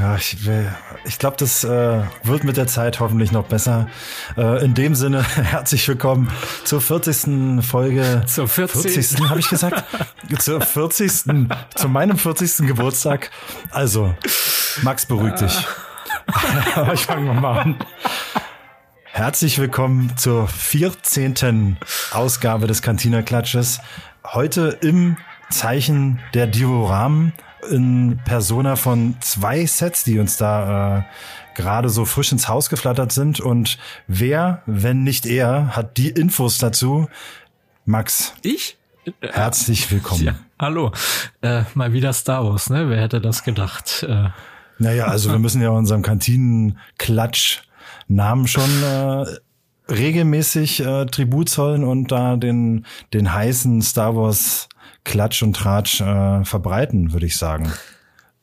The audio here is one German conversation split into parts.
Ja, ich ich glaube, das äh, wird mit der Zeit hoffentlich noch besser. Äh, in dem Sinne, herzlich willkommen zur 40. Folge. Zur 40. 40. habe ich gesagt. zur 40. zu meinem 40. Geburtstag. Also, Max, beruhig dich. ich fange mal an. Herzlich willkommen zur 14. Ausgabe des Cantina Klatsches. Heute im Zeichen der Dioramen in Persona von zwei Sets, die uns da äh, gerade so frisch ins Haus geflattert sind. Und wer, wenn nicht er, hat die Infos dazu? Max. Ich? Herzlich willkommen. Ja, hallo. Äh, mal wieder Star Wars, ne? Wer hätte das gedacht? Äh. Naja, also wir müssen ja unserem Kantinenklatsch Namen schon äh, regelmäßig äh, Tribut zollen und da den, den heißen Star Wars Klatsch und Tratsch äh, verbreiten, würde ich sagen.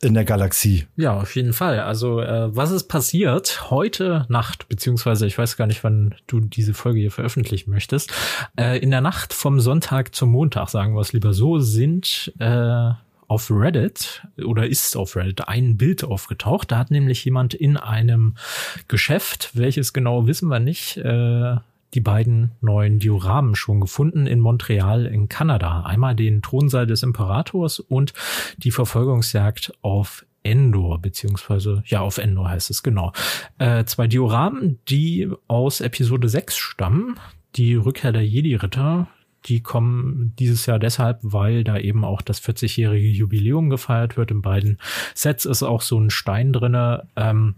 In der Galaxie. Ja, auf jeden Fall. Also, äh, was ist passiert heute Nacht, beziehungsweise ich weiß gar nicht, wann du diese Folge hier veröffentlichen möchtest. Äh, in der Nacht vom Sonntag zum Montag, sagen wir es lieber so, sind äh, auf Reddit oder ist auf Reddit ein Bild aufgetaucht. Da hat nämlich jemand in einem Geschäft, welches genau wissen wir nicht, äh, die beiden neuen Dioramen schon gefunden in Montreal in Kanada. Einmal den Thronsaal des Imperators und die Verfolgungsjagd auf Endor, beziehungsweise, ja, auf Endor heißt es genau. Äh, zwei Dioramen, die aus Episode 6 stammen. Die Rückkehr der Jedi-Ritter, die kommen dieses Jahr deshalb, weil da eben auch das 40-jährige Jubiläum gefeiert wird. In beiden Sets ist auch so ein Stein drinne. Ähm,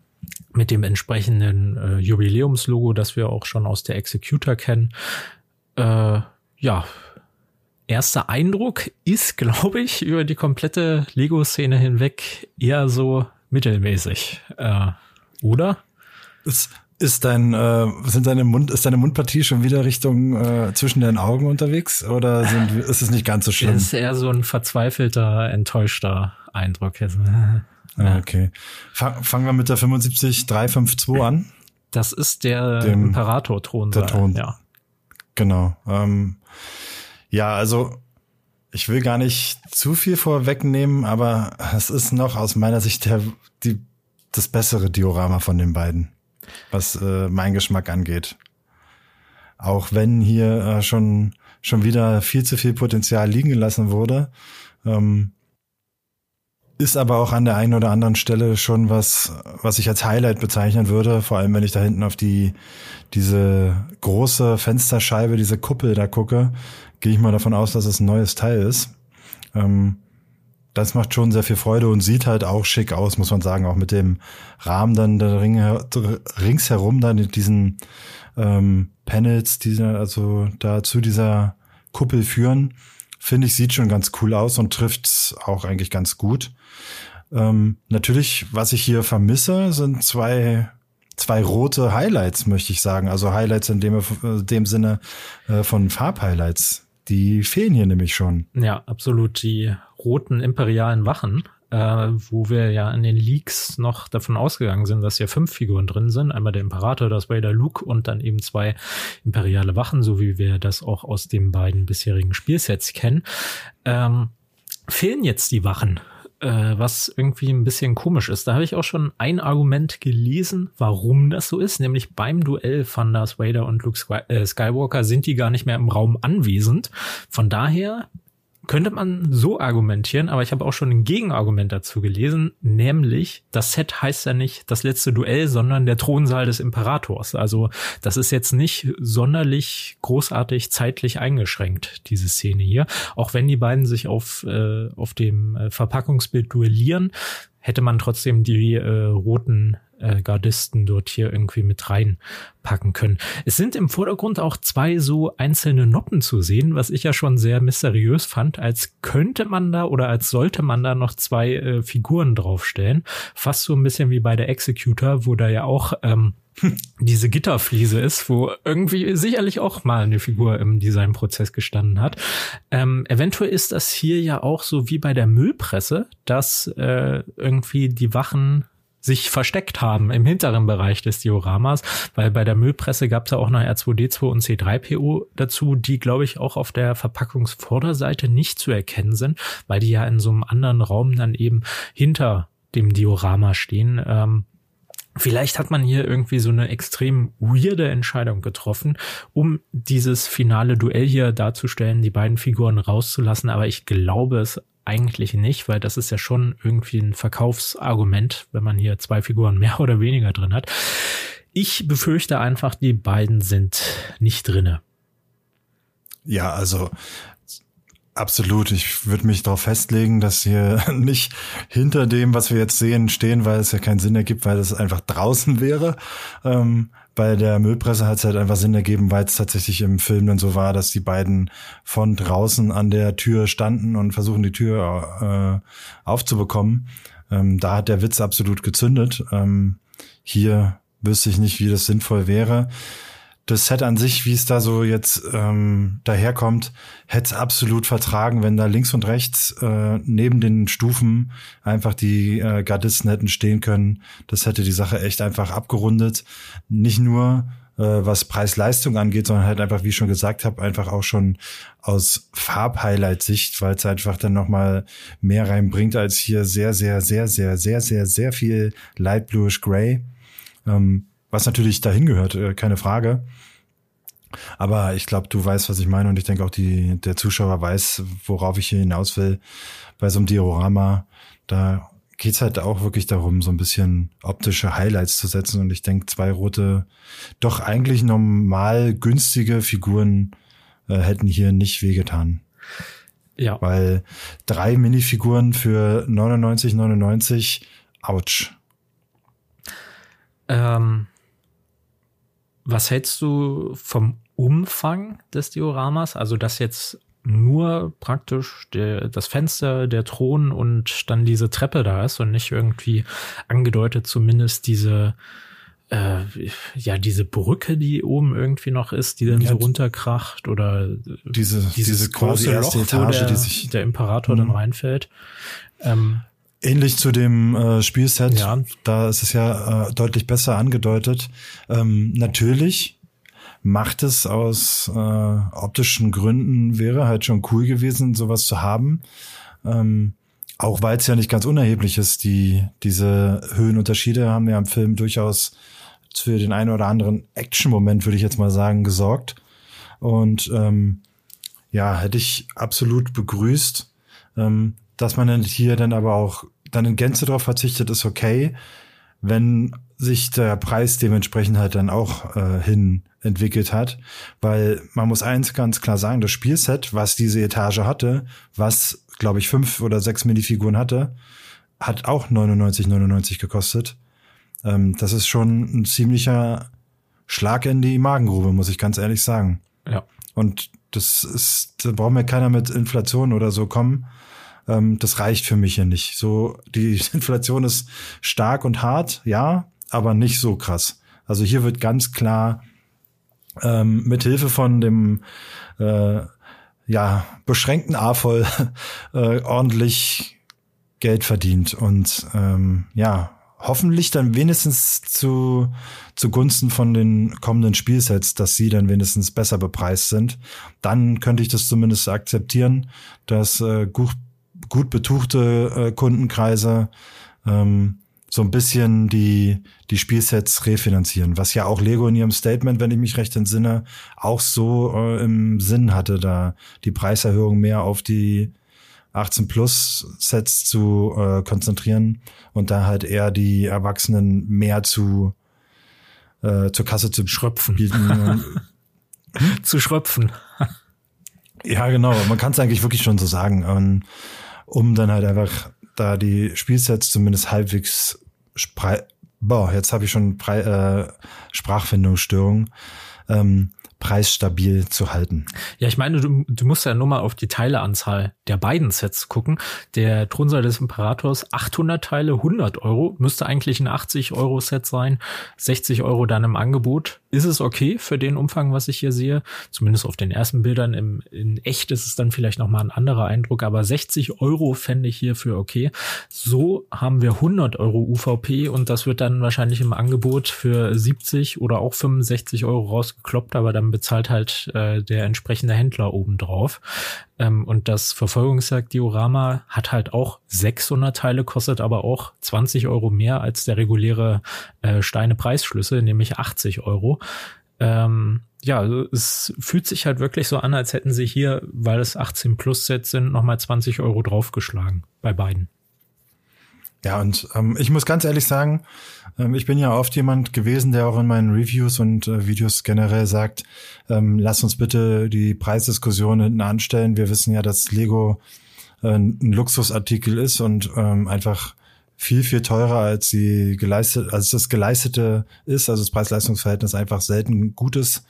mit dem entsprechenden äh, Jubiläumslogo, das wir auch schon aus der Executor kennen. Äh, ja, erster Eindruck ist, glaube ich, über die komplette Lego-Szene hinweg eher so mittelmäßig, äh, oder? Ist, ist dein, äh, sind deine Mund, ist deine Mundpartie schon wieder Richtung äh, zwischen deinen Augen unterwegs oder sind, ist es nicht ganz so schlimm? Es ist eher so ein verzweifelter, enttäuschter Eindruck. Jetzt. Ja. Okay. fangen wir mit der 75352 an. Das ist der Dem, Imperator-Thron. Der Thron. Ja. Genau. Ähm, ja, also ich will gar nicht zu viel vorwegnehmen, aber es ist noch aus meiner Sicht der, die, das bessere Diorama von den beiden, was äh, mein Geschmack angeht. Auch wenn hier äh, schon schon wieder viel zu viel Potenzial liegen gelassen wurde. Ähm, ist aber auch an der einen oder anderen Stelle schon was, was ich als Highlight bezeichnen würde, vor allem wenn ich da hinten auf die, diese große Fensterscheibe, diese Kuppel da gucke, gehe ich mal davon aus, dass es ein neues Teil ist. Ähm, das macht schon sehr viel Freude und sieht halt auch schick aus, muss man sagen, auch mit dem Rahmen dann der Ring, ringsherum dann in diesen ähm, Panels, die also da zu dieser Kuppel führen finde ich, sieht schon ganz cool aus und trifft auch eigentlich ganz gut. Ähm, natürlich, was ich hier vermisse, sind zwei zwei rote Highlights, möchte ich sagen. Also Highlights in dem, äh, dem Sinne äh, von Farbhighlights. Die fehlen hier nämlich schon. Ja, absolut. Die roten imperialen Wachen äh, wo wir ja in den Leaks noch davon ausgegangen sind, dass ja fünf Figuren drin sind. Einmal der Imperator, das Vader Luke und dann eben zwei imperiale Wachen, so wie wir das auch aus den beiden bisherigen Spielsets kennen. Ähm, fehlen jetzt die Wachen äh, was irgendwie ein bisschen komisch ist. Da habe ich auch schon ein Argument gelesen, warum das so ist, nämlich beim Duell von Darth Vader und Luke äh, Skywalker sind die gar nicht mehr im Raum anwesend. Von daher könnte man so argumentieren, aber ich habe auch schon ein Gegenargument dazu gelesen, nämlich das Set heißt ja nicht das letzte Duell, sondern der Thronsaal des Imperators. Also das ist jetzt nicht sonderlich großartig zeitlich eingeschränkt, diese Szene hier. Auch wenn die beiden sich auf, äh, auf dem äh, Verpackungsbild duellieren, hätte man trotzdem die äh, roten äh, Gardisten dort hier irgendwie mit reinpacken können. Es sind im Vordergrund auch zwei so einzelne Noppen zu sehen, was ich ja schon sehr mysteriös fand, als könnte man da oder als sollte man da noch zwei äh, Figuren draufstellen. Fast so ein bisschen wie bei der Executor, wo da ja auch ähm, diese Gitterfliese ist, wo irgendwie sicherlich auch mal eine Figur im Designprozess gestanden hat. Ähm, eventuell ist das hier ja auch so wie bei der Müllpresse, dass äh, irgendwie die Wachen sich versteckt haben im hinteren Bereich des Dioramas, weil bei der Müllpresse gab es ja auch noch R2D2 und C3PO dazu, die glaube ich auch auf der Verpackungsvorderseite nicht zu erkennen sind, weil die ja in so einem anderen Raum dann eben hinter dem Diorama stehen. Ähm, Vielleicht hat man hier irgendwie so eine extrem weirde Entscheidung getroffen, um dieses finale Duell hier darzustellen, die beiden Figuren rauszulassen, aber ich glaube es eigentlich nicht, weil das ist ja schon irgendwie ein Verkaufsargument, wenn man hier zwei Figuren mehr oder weniger drin hat. Ich befürchte einfach, die beiden sind nicht drinne. Ja, also Absolut. Ich würde mich darauf festlegen, dass wir nicht hinter dem, was wir jetzt sehen, stehen, weil es ja keinen Sinn ergibt, weil es einfach draußen wäre. Ähm, bei der Müllpresse hat es halt einfach Sinn ergeben, weil es tatsächlich im Film dann so war, dass die beiden von draußen an der Tür standen und versuchen, die Tür äh, aufzubekommen. Ähm, da hat der Witz absolut gezündet. Ähm, hier wüsste ich nicht, wie das sinnvoll wäre das Set an sich, wie es da so jetzt ähm, daherkommt, hätte absolut vertragen, wenn da links und rechts äh, neben den Stufen einfach die äh, Gardisten hätten stehen können. Das hätte die Sache echt einfach abgerundet. Nicht nur äh, was Preis-Leistung angeht, sondern halt einfach, wie ich schon gesagt habe, einfach auch schon aus Farbhighlight-Sicht, weil es einfach dann nochmal mehr reinbringt als hier sehr, sehr, sehr, sehr, sehr, sehr, sehr viel Light Bluish Gray. Ähm, was natürlich dahin gehört, äh, keine Frage. Aber ich glaube, du weißt, was ich meine und ich denke auch die, der Zuschauer weiß, worauf ich hier hinaus will. Bei so einem Diorama, da geht's halt auch wirklich darum, so ein bisschen optische Highlights zu setzen und ich denke, zwei rote, doch eigentlich normal günstige Figuren äh, hätten hier nicht wehgetan. Ja. Weil drei Minifiguren für 99,99, ouch. Ähm, was hältst du vom Umfang des Dioramas? Also, dass jetzt nur praktisch der, das Fenster, der Thron und dann diese Treppe da ist und nicht irgendwie angedeutet zumindest diese äh, ja diese Brücke, die oben irgendwie noch ist, die dann ja, so runterkracht oder diese diese große erste Loch, Etage, der, die sich der Imperator dann mhm. reinfällt. Ähm, Ähnlich zu dem äh, Spielset, ja. da ist es ja äh, deutlich besser angedeutet. Ähm, natürlich macht es aus äh, optischen Gründen, wäre halt schon cool gewesen, sowas zu haben. Ähm, auch weil es ja nicht ganz unerheblich ist, die, diese Höhenunterschiede haben ja im Film durchaus für den einen oder anderen Action-Moment, würde ich jetzt mal sagen, gesorgt. Und ähm, ja, hätte ich absolut begrüßt. Ähm, dass man hier dann aber auch dann in Gänze darauf verzichtet, ist okay, wenn sich der Preis dementsprechend halt dann auch äh, hin entwickelt hat, weil man muss eins ganz klar sagen, das Spielset, was diese Etage hatte, was glaube ich fünf oder sechs Minifiguren hatte, hat auch 99,99 99 gekostet. Ähm, das ist schon ein ziemlicher Schlag in die Magengrube, muss ich ganz ehrlich sagen. Ja. Und das ist, da braucht mir keiner mit Inflation oder so kommen. Ähm, das reicht für mich ja nicht. So, die Inflation ist stark und hart, ja, aber nicht so krass. Also hier wird ganz klar ähm, mit Hilfe von dem äh, ja beschränkten AFOL äh, ordentlich Geld verdient und ähm, ja hoffentlich dann wenigstens zu zugunsten von den kommenden Spielsets, dass sie dann wenigstens besser bepreist sind. Dann könnte ich das zumindest akzeptieren, dass äh, gut, gut betuchte äh, Kundenkreise ähm, so ein bisschen die, die Spielsets refinanzieren, was ja auch Lego in ihrem Statement, wenn ich mich recht entsinne, auch so äh, im Sinn hatte, da die Preiserhöhung mehr auf die 18 Plus Sets zu äh, konzentrieren und da halt eher die Erwachsenen mehr zu äh, zur Kasse zu schröpfen. Bieten. zu schröpfen. ja, genau. Man kann es eigentlich wirklich schon so sagen. Und um dann halt einfach da die Spielsets zumindest halbwegs boah, jetzt habe ich schon Pre äh, Sprachfindungsstörung. Ähm, preisstabil zu halten. Ja, ich meine, du, du musst ja nur mal auf die Teileanzahl der beiden Sets gucken. Der Thronsaal des Imperators, 800 Teile, 100 Euro, müsste eigentlich ein 80 Euro Set sein, 60 Euro dann im Angebot. Ist es okay für den Umfang, was ich hier sehe? Zumindest auf den ersten Bildern. Im, in echt ist es dann vielleicht noch mal ein anderer Eindruck, aber 60 Euro fände ich hierfür okay. So haben wir 100 Euro UVP und das wird dann wahrscheinlich im Angebot für 70 oder auch 65 Euro rausgekloppt, aber dann bezahlt halt äh, der entsprechende Händler obendrauf. Ähm, und das Verfolgungsjagd-Diorama hat halt auch 600 Teile, kostet aber auch 20 Euro mehr als der reguläre äh, Steine-Preisschlüssel, nämlich 80 Euro. Ähm, ja, also es fühlt sich halt wirklich so an, als hätten sie hier, weil es 18 Plus Sets sind, nochmal 20 Euro draufgeschlagen bei beiden. Ja, und ähm, ich muss ganz ehrlich sagen, ähm, ich bin ja oft jemand gewesen, der auch in meinen Reviews und äh, Videos generell sagt, ähm, lass uns bitte die Preisdiskussion hinten anstellen. Wir wissen ja, dass Lego äh, ein Luxusartikel ist und ähm, einfach viel, viel teurer als die geleistet, als das geleistete ist, also das Preis-Leistungs-Verhältnis einfach selten gut ist.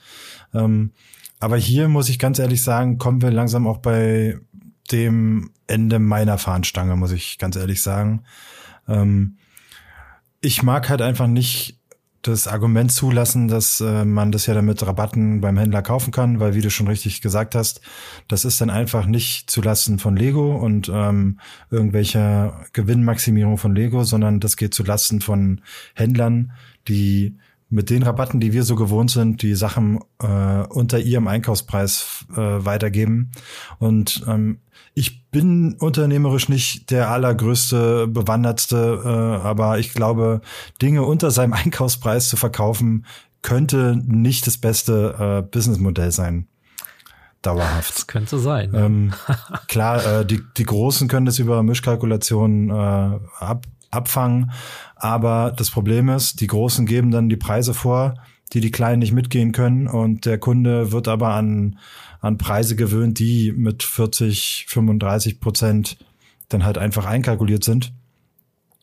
Ähm, aber hier muss ich ganz ehrlich sagen, kommen wir langsam auch bei dem Ende meiner Fahnenstange, muss ich ganz ehrlich sagen. Ähm, ich mag halt einfach nicht das Argument zulassen, dass äh, man das ja damit Rabatten beim Händler kaufen kann, weil wie du schon richtig gesagt hast, das ist dann einfach nicht zulassen von Lego und ähm, irgendwelcher Gewinnmaximierung von Lego, sondern das geht zulasten von Händlern, die mit den Rabatten, die wir so gewohnt sind, die Sachen äh, unter ihrem Einkaufspreis äh, weitergeben. Und ähm, ich bin unternehmerisch nicht der allergrößte, bewandertste, äh, aber ich glaube, Dinge unter seinem Einkaufspreis zu verkaufen, könnte nicht das beste äh, Businessmodell sein. Dauerhaft. Das könnte sein. Ähm, klar, äh, die, die Großen können das über Mischkalkulationen äh, ab, abfangen. Aber das Problem ist, die Großen geben dann die Preise vor, die die Kleinen nicht mitgehen können. Und der Kunde wird aber an, an Preise gewöhnt, die mit 40, 35 Prozent dann halt einfach einkalkuliert sind.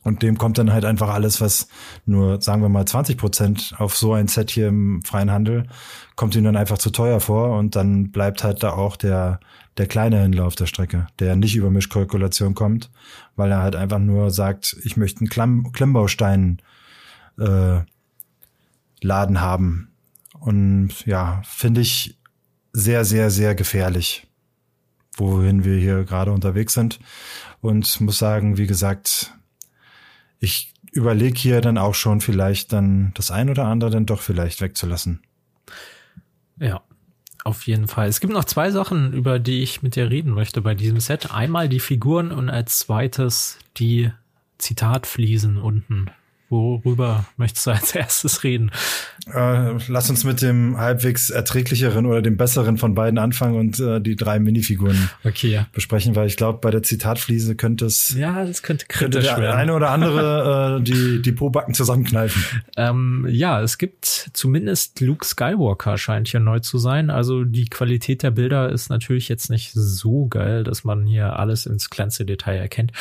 Und dem kommt dann halt einfach alles, was nur, sagen wir mal, 20 Prozent auf so ein Set hier im freien Handel, kommt ihm dann einfach zu teuer vor. Und dann bleibt halt da auch der, der kleine Händler auf der Strecke, der nicht über Mischkalkulation kommt, weil er halt einfach nur sagt, ich möchte einen Klemm Klemmbaustein äh, Laden haben. Und ja, finde ich sehr, sehr, sehr gefährlich, wohin wir hier gerade unterwegs sind. Und muss sagen, wie gesagt, ich überlege hier dann auch schon vielleicht dann das ein oder andere dann doch vielleicht wegzulassen. Ja, auf jeden Fall. Es gibt noch zwei Sachen, über die ich mit dir reden möchte bei diesem Set. Einmal die Figuren und als zweites die Zitatfliesen unten Worüber möchtest du als erstes reden? Äh, lass uns mit dem halbwegs erträglicheren oder dem besseren von beiden anfangen und äh, die drei Minifiguren okay. besprechen, weil ich glaube, bei der Zitatfliese könnte es ja, das könnte kritisch könnte der werden. eine oder andere äh, die die Pobacken zusammenkneifen. Ähm, ja, es gibt zumindest Luke Skywalker scheint hier neu zu sein. Also die Qualität der Bilder ist natürlich jetzt nicht so geil, dass man hier alles ins kleinste Detail erkennt.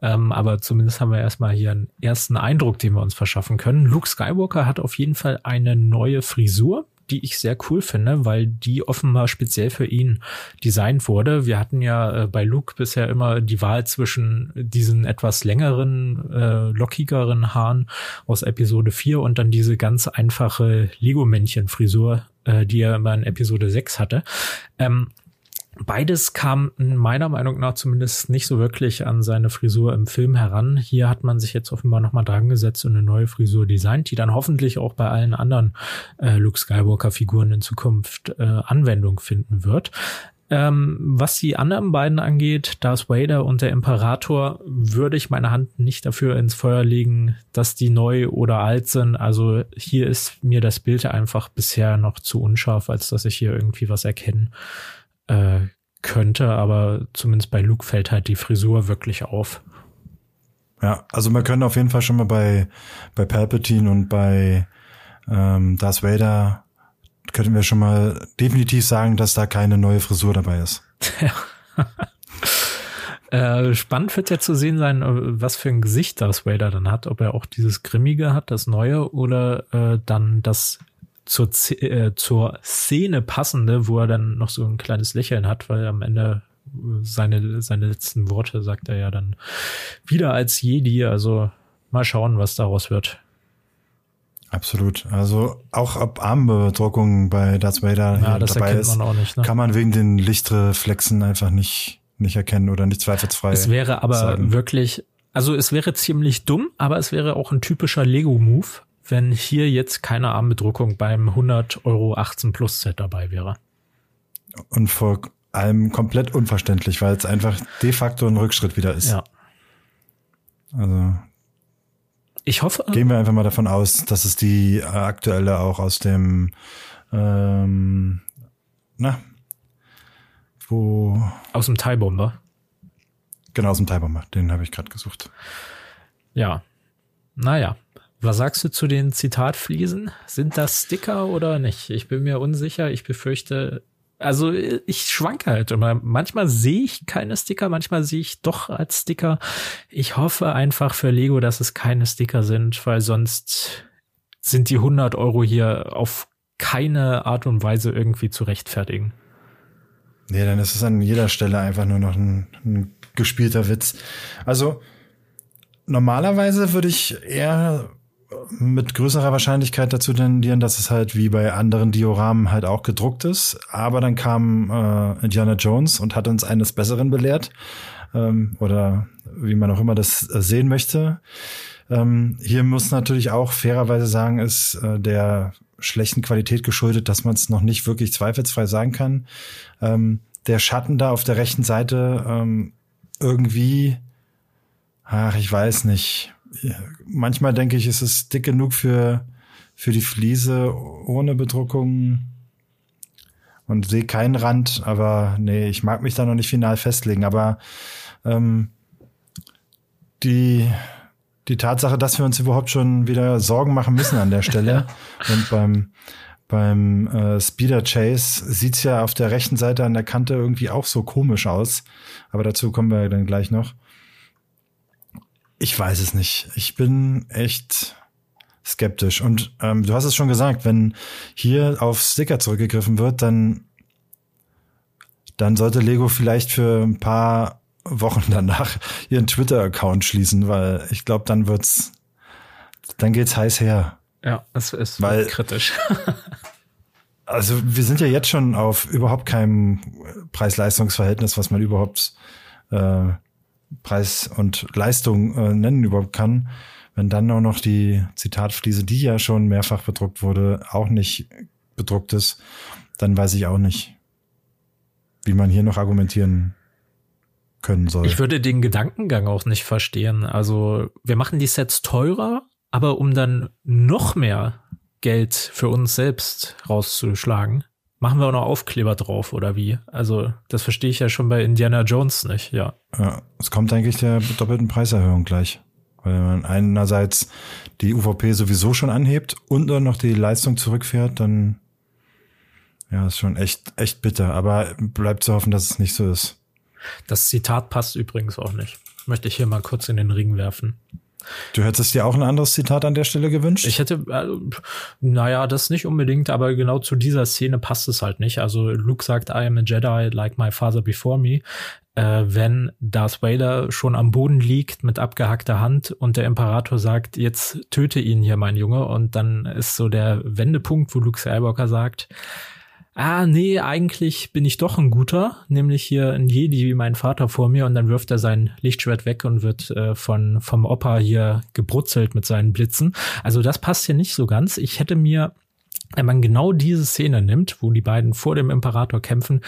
Ähm, aber zumindest haben wir erstmal hier einen ersten Eindruck, den wir uns verschaffen können. Luke Skywalker hat auf jeden Fall eine neue Frisur die ich sehr cool finde, weil die offenbar speziell für ihn designt wurde. Wir hatten ja äh, bei Luke bisher immer die Wahl zwischen diesen etwas längeren, äh, lockigeren Haaren aus Episode 4 und dann diese ganz einfache Lego-Männchen-Frisur, äh, die er immer in Episode 6 hatte. Ähm, Beides kam meiner Meinung nach zumindest nicht so wirklich an seine Frisur im Film heran. Hier hat man sich jetzt offenbar nochmal dran gesetzt und eine neue Frisur designt, die dann hoffentlich auch bei allen anderen äh, Luke Skywalker-Figuren in Zukunft äh, Anwendung finden wird. Ähm, was die anderen beiden angeht, Darth Vader und der Imperator, würde ich meine Hand nicht dafür ins Feuer legen, dass die neu oder alt sind. Also hier ist mir das Bild einfach bisher noch zu unscharf, als dass ich hier irgendwie was erkennen äh, könnte, aber zumindest bei Luke fällt halt die Frisur wirklich auf. Ja, also man könnte auf jeden Fall schon mal bei, bei Palpatine und bei ähm, Darth Vader könnten wir schon mal definitiv sagen, dass da keine neue Frisur dabei ist. äh, spannend wird ja zu sehen sein, äh, was für ein Gesicht Darth Vader dann hat, ob er auch dieses Grimmige hat, das Neue, oder äh, dann das zur, äh, zur Szene passende, wo er dann noch so ein kleines Lächeln hat, weil am Ende seine, seine letzten Worte sagt er ja dann wieder als Jedi. Also mal schauen, was daraus wird. Absolut. Also auch ob Armbedruckung bei Darth Vader ja, das dabei ist, man nicht, ne? kann man wegen den Lichtreflexen einfach nicht nicht erkennen oder nicht zweifelsfrei. Es wäre aber sagen. wirklich, also es wäre ziemlich dumm, aber es wäre auch ein typischer Lego-Move, wenn hier jetzt keine Armbedruckung beim 100 Euro 18 Plus Set dabei wäre. Und vor allem komplett unverständlich, weil es einfach de facto ein Rückschritt wieder ist. Ja. Also ich hoffe. Gehen wir einfach mal davon aus, dass es die aktuelle auch aus dem ähm, na, wo. Aus dem TIE Bomber. Genau, aus dem TIE Bomber. Den habe ich gerade gesucht. Ja. Naja. Was sagst du zu den Zitatfliesen? Sind das Sticker oder nicht? Ich bin mir unsicher. Ich befürchte, also ich schwanke halt immer. Manchmal sehe ich keine Sticker, manchmal sehe ich doch als Sticker. Ich hoffe einfach für Lego, dass es keine Sticker sind, weil sonst sind die 100 Euro hier auf keine Art und Weise irgendwie zu rechtfertigen. Nee, dann ist es an jeder Stelle einfach nur noch ein, ein gespielter Witz. Also normalerweise würde ich eher mit größerer Wahrscheinlichkeit dazu tendieren, dass es halt wie bei anderen Dioramen halt auch gedruckt ist. Aber dann kam äh, Indiana Jones und hat uns eines Besseren belehrt. Ähm, oder wie man auch immer das äh, sehen möchte. Ähm, hier muss natürlich auch fairerweise sagen, ist äh, der schlechten Qualität geschuldet, dass man es noch nicht wirklich zweifelsfrei sagen kann. Ähm, der Schatten da auf der rechten Seite ähm, irgendwie, ach, ich weiß nicht manchmal denke ich, ist es dick genug für, für die Fliese ohne Bedruckung und sehe keinen Rand, aber nee, ich mag mich da noch nicht final festlegen. Aber ähm, die, die Tatsache, dass wir uns überhaupt schon wieder Sorgen machen müssen an der Stelle und beim beim äh, Speeder Chase sieht's ja auf der rechten Seite an der Kante irgendwie auch so komisch aus. Aber dazu kommen wir dann gleich noch. Ich weiß es nicht. Ich bin echt skeptisch. Und ähm, du hast es schon gesagt, wenn hier auf Sticker zurückgegriffen wird, dann, dann sollte Lego vielleicht für ein paar Wochen danach ihren Twitter-Account schließen, weil ich glaube, dann wird's, dann geht's heiß her. Ja, es ist weil, kritisch. also wir sind ja jetzt schon auf überhaupt keinem Preis-Leistungs-Verhältnis, was man überhaupt äh, Preis und Leistung äh, nennen überhaupt kann, wenn dann auch noch die Zitatfliese, die ja schon mehrfach bedruckt wurde, auch nicht bedruckt ist, dann weiß ich auch nicht, wie man hier noch argumentieren können soll. Ich würde den Gedankengang auch nicht verstehen. Also wir machen die Sets teurer, aber um dann noch mehr Geld für uns selbst rauszuschlagen, Machen wir auch noch Aufkleber drauf oder wie? Also, das verstehe ich ja schon bei Indiana Jones nicht, ja. Ja, es kommt eigentlich der doppelten Preiserhöhung gleich. Weil man einerseits die UVP sowieso schon anhebt und dann noch die Leistung zurückfährt, dann ja, ist schon echt, echt bitter. Aber bleibt zu hoffen, dass es nicht so ist. Das Zitat passt übrigens auch nicht. Möchte ich hier mal kurz in den Ring werfen. Du hättest dir auch ein anderes Zitat an der Stelle gewünscht? Ich hätte, äh, naja, das nicht unbedingt, aber genau zu dieser Szene passt es halt nicht. Also Luke sagt, I am a Jedi like my father before me. Äh, wenn Darth Vader schon am Boden liegt mit abgehackter Hand und der Imperator sagt, jetzt töte ihn hier, mein Junge. Und dann ist so der Wendepunkt, wo Luke Skywalker sagt, ah, nee, eigentlich bin ich doch ein guter, nämlich hier ein Jedi wie mein Vater vor mir und dann wirft er sein Lichtschwert weg und wird äh, von, vom Opa hier gebrutzelt mit seinen Blitzen. Also das passt hier nicht so ganz. Ich hätte mir wenn man genau diese Szene nimmt, wo die beiden vor dem Imperator kämpfen,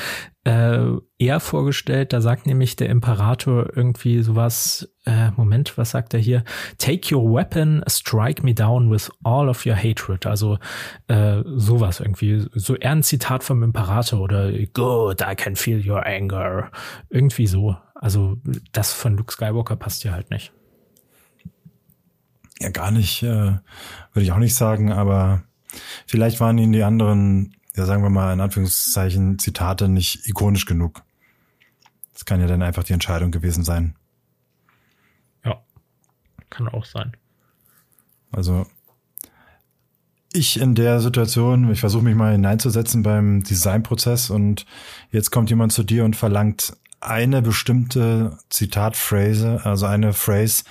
äh, eher vorgestellt, da sagt nämlich der Imperator irgendwie sowas, äh, Moment, was sagt er hier? Take your weapon, strike me down with all of your hatred. Also äh, sowas irgendwie, so eher ein Zitat vom Imperator oder Good, I can feel your anger. Irgendwie so. Also das von Luke Skywalker passt ja halt nicht. Ja, gar nicht, äh, würde ich auch nicht sagen, aber Vielleicht waren ihnen die anderen, ja sagen wir mal in Anführungszeichen, Zitate nicht ikonisch genug. Das kann ja dann einfach die Entscheidung gewesen sein. Ja, kann auch sein. Also ich in der Situation, ich versuche mich mal hineinzusetzen beim Designprozess und jetzt kommt jemand zu dir und verlangt eine bestimmte Zitatphrase, also eine Phrase,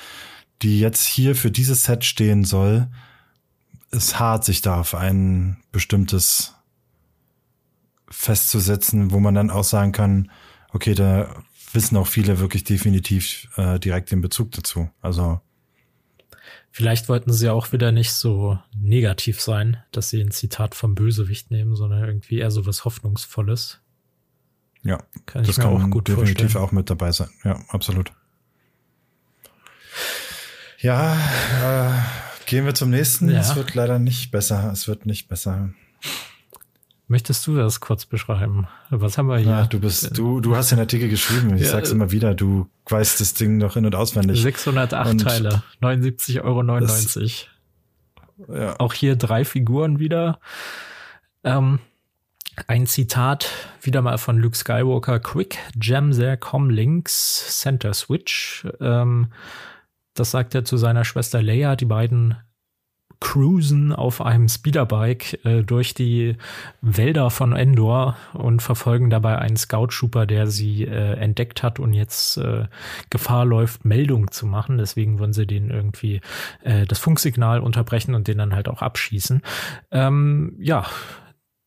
die jetzt hier für dieses Set stehen soll, es hart, sich da auf ein bestimmtes festzusetzen, wo man dann auch sagen kann, okay, da wissen auch viele wirklich definitiv äh, direkt den Bezug dazu. Also Vielleicht wollten sie auch wieder nicht so negativ sein, dass sie ein Zitat vom Bösewicht nehmen, sondern irgendwie eher so was Hoffnungsvolles. Ja, kann das kann auch gut definitiv vorstellen. auch mit dabei sein. Ja, absolut. Ja, äh, gehen wir zum nächsten. Ja. Es wird leider nicht besser. Es wird nicht besser. Möchtest du das kurz beschreiben? Was haben wir hier? Ja, du bist, du, du hast den Artikel geschrieben. Ich ja, sag's immer wieder. Du weißt das Ding noch in- und auswendig. 608 und Teile, 79,99 Euro. ja. Auch hier drei Figuren wieder. Ähm, ein Zitat wieder mal von Luke Skywalker. Quick Jam their Comlinks Center Switch. Ähm, das sagt er zu seiner Schwester Leia. Die beiden cruisen auf einem Speederbike äh, durch die Wälder von Endor und verfolgen dabei einen Scout Trooper, der sie äh, entdeckt hat und jetzt äh, Gefahr läuft, Meldung zu machen. Deswegen wollen sie den irgendwie äh, das Funksignal unterbrechen und den dann halt auch abschießen. Ähm, ja,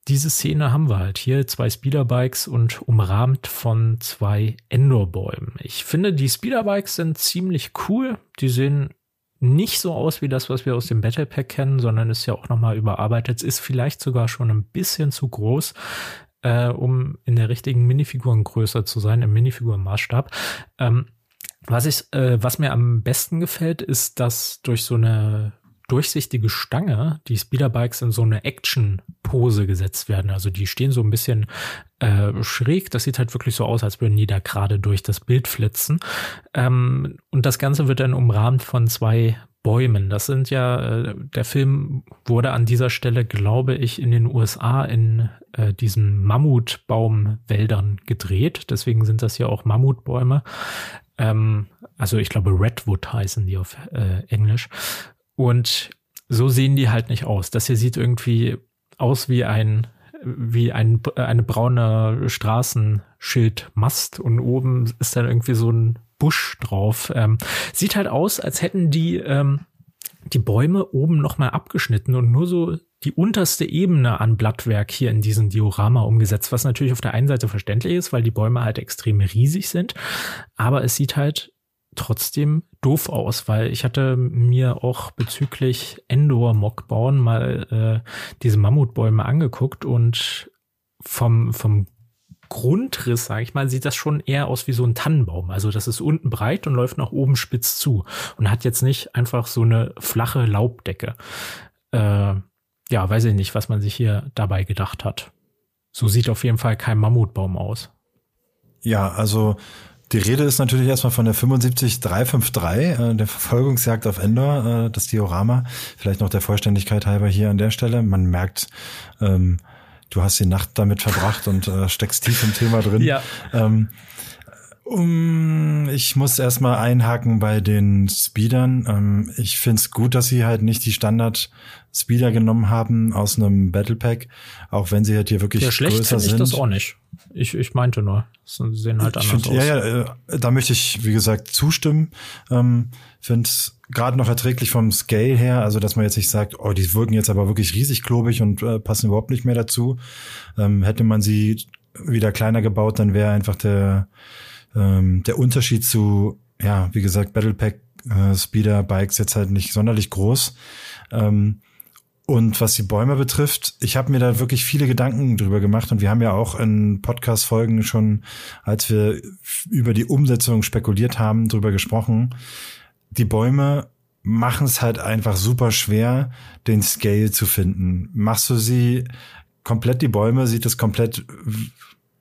diese Szene haben wir halt hier, zwei Speederbikes und umrahmt von zwei Endor-Bäumen. Ich finde, die Speederbikes sind ziemlich cool. Die sehen nicht so aus wie das, was wir aus dem Battle Pack kennen, sondern ist ja auch nochmal überarbeitet. Ist vielleicht sogar schon ein bisschen zu groß, äh, um in der richtigen Minifigurengröße zu sein, im Minifigurenmaßstab. Ähm, was ich, äh, was mir am besten gefällt, ist, dass durch so eine durchsichtige Stange die Speederbikes in so eine Action-Pose gesetzt werden. Also die stehen so ein bisschen äh, schräg. Das sieht halt wirklich so aus, als würden die da gerade durch das Bild flitzen. Ähm, und das Ganze wird dann umrahmt von zwei Bäumen. Das sind ja, äh, der Film wurde an dieser Stelle, glaube ich, in den USA in äh, diesen Mammutbaumwäldern gedreht. Deswegen sind das ja auch Mammutbäume. Ähm, also ich glaube, Redwood heißen die auf äh, Englisch. Und so sehen die halt nicht aus. Das hier sieht irgendwie aus wie ein wie ein, eine braune Straßenschildmast und oben ist dann irgendwie so ein Busch drauf. Ähm, sieht halt aus, als hätten die ähm, die Bäume oben nochmal abgeschnitten und nur so die unterste Ebene an Blattwerk hier in diesem Diorama umgesetzt, was natürlich auf der einen Seite verständlich ist, weil die Bäume halt extrem riesig sind, aber es sieht halt trotzdem doof aus, weil ich hatte mir auch bezüglich Endor-Mockbauen mal äh, diese Mammutbäume angeguckt und vom, vom Grundriss, sage ich mal, sieht das schon eher aus wie so ein Tannenbaum. Also das ist unten breit und läuft nach oben spitz zu und hat jetzt nicht einfach so eine flache Laubdecke. Äh, ja, weiß ich nicht, was man sich hier dabei gedacht hat. So sieht auf jeden Fall kein Mammutbaum aus. Ja, also die Rede ist natürlich erstmal von der 75353, äh, der Verfolgungsjagd auf Endor, äh, das Diorama. Vielleicht noch der Vollständigkeit halber hier an der Stelle. Man merkt, ähm, du hast die Nacht damit verbracht und äh, steckst tief im Thema drin. Ja. Ähm, um, ich muss erstmal einhaken bei den Speedern. Ähm, ich find's gut, dass sie halt nicht die Standard Speeder genommen haben aus einem Battle Pack, auch wenn sie halt hier wirklich ja, schlecht größer sind. Ich das auch nicht. Ich, ich meinte nur, sie sehen halt anders find, aus. Ja, ja, äh, da möchte ich, wie gesagt, zustimmen. Ähm, finde es gerade noch erträglich vom Scale her, also dass man jetzt nicht sagt, oh, die wirken jetzt aber wirklich riesig klobig und äh, passen überhaupt nicht mehr dazu. Ähm, hätte man sie wieder kleiner gebaut, dann wäre einfach der, ähm, der Unterschied zu, ja, wie gesagt, Battle Pack äh, Speeder Bikes jetzt halt nicht sonderlich groß. Ähm, und was die Bäume betrifft, ich habe mir da wirklich viele Gedanken drüber gemacht und wir haben ja auch in Podcast-Folgen schon, als wir über die Umsetzung spekuliert haben, drüber gesprochen. Die Bäume machen es halt einfach super schwer, den Scale zu finden. Machst du sie komplett die Bäume, sieht es komplett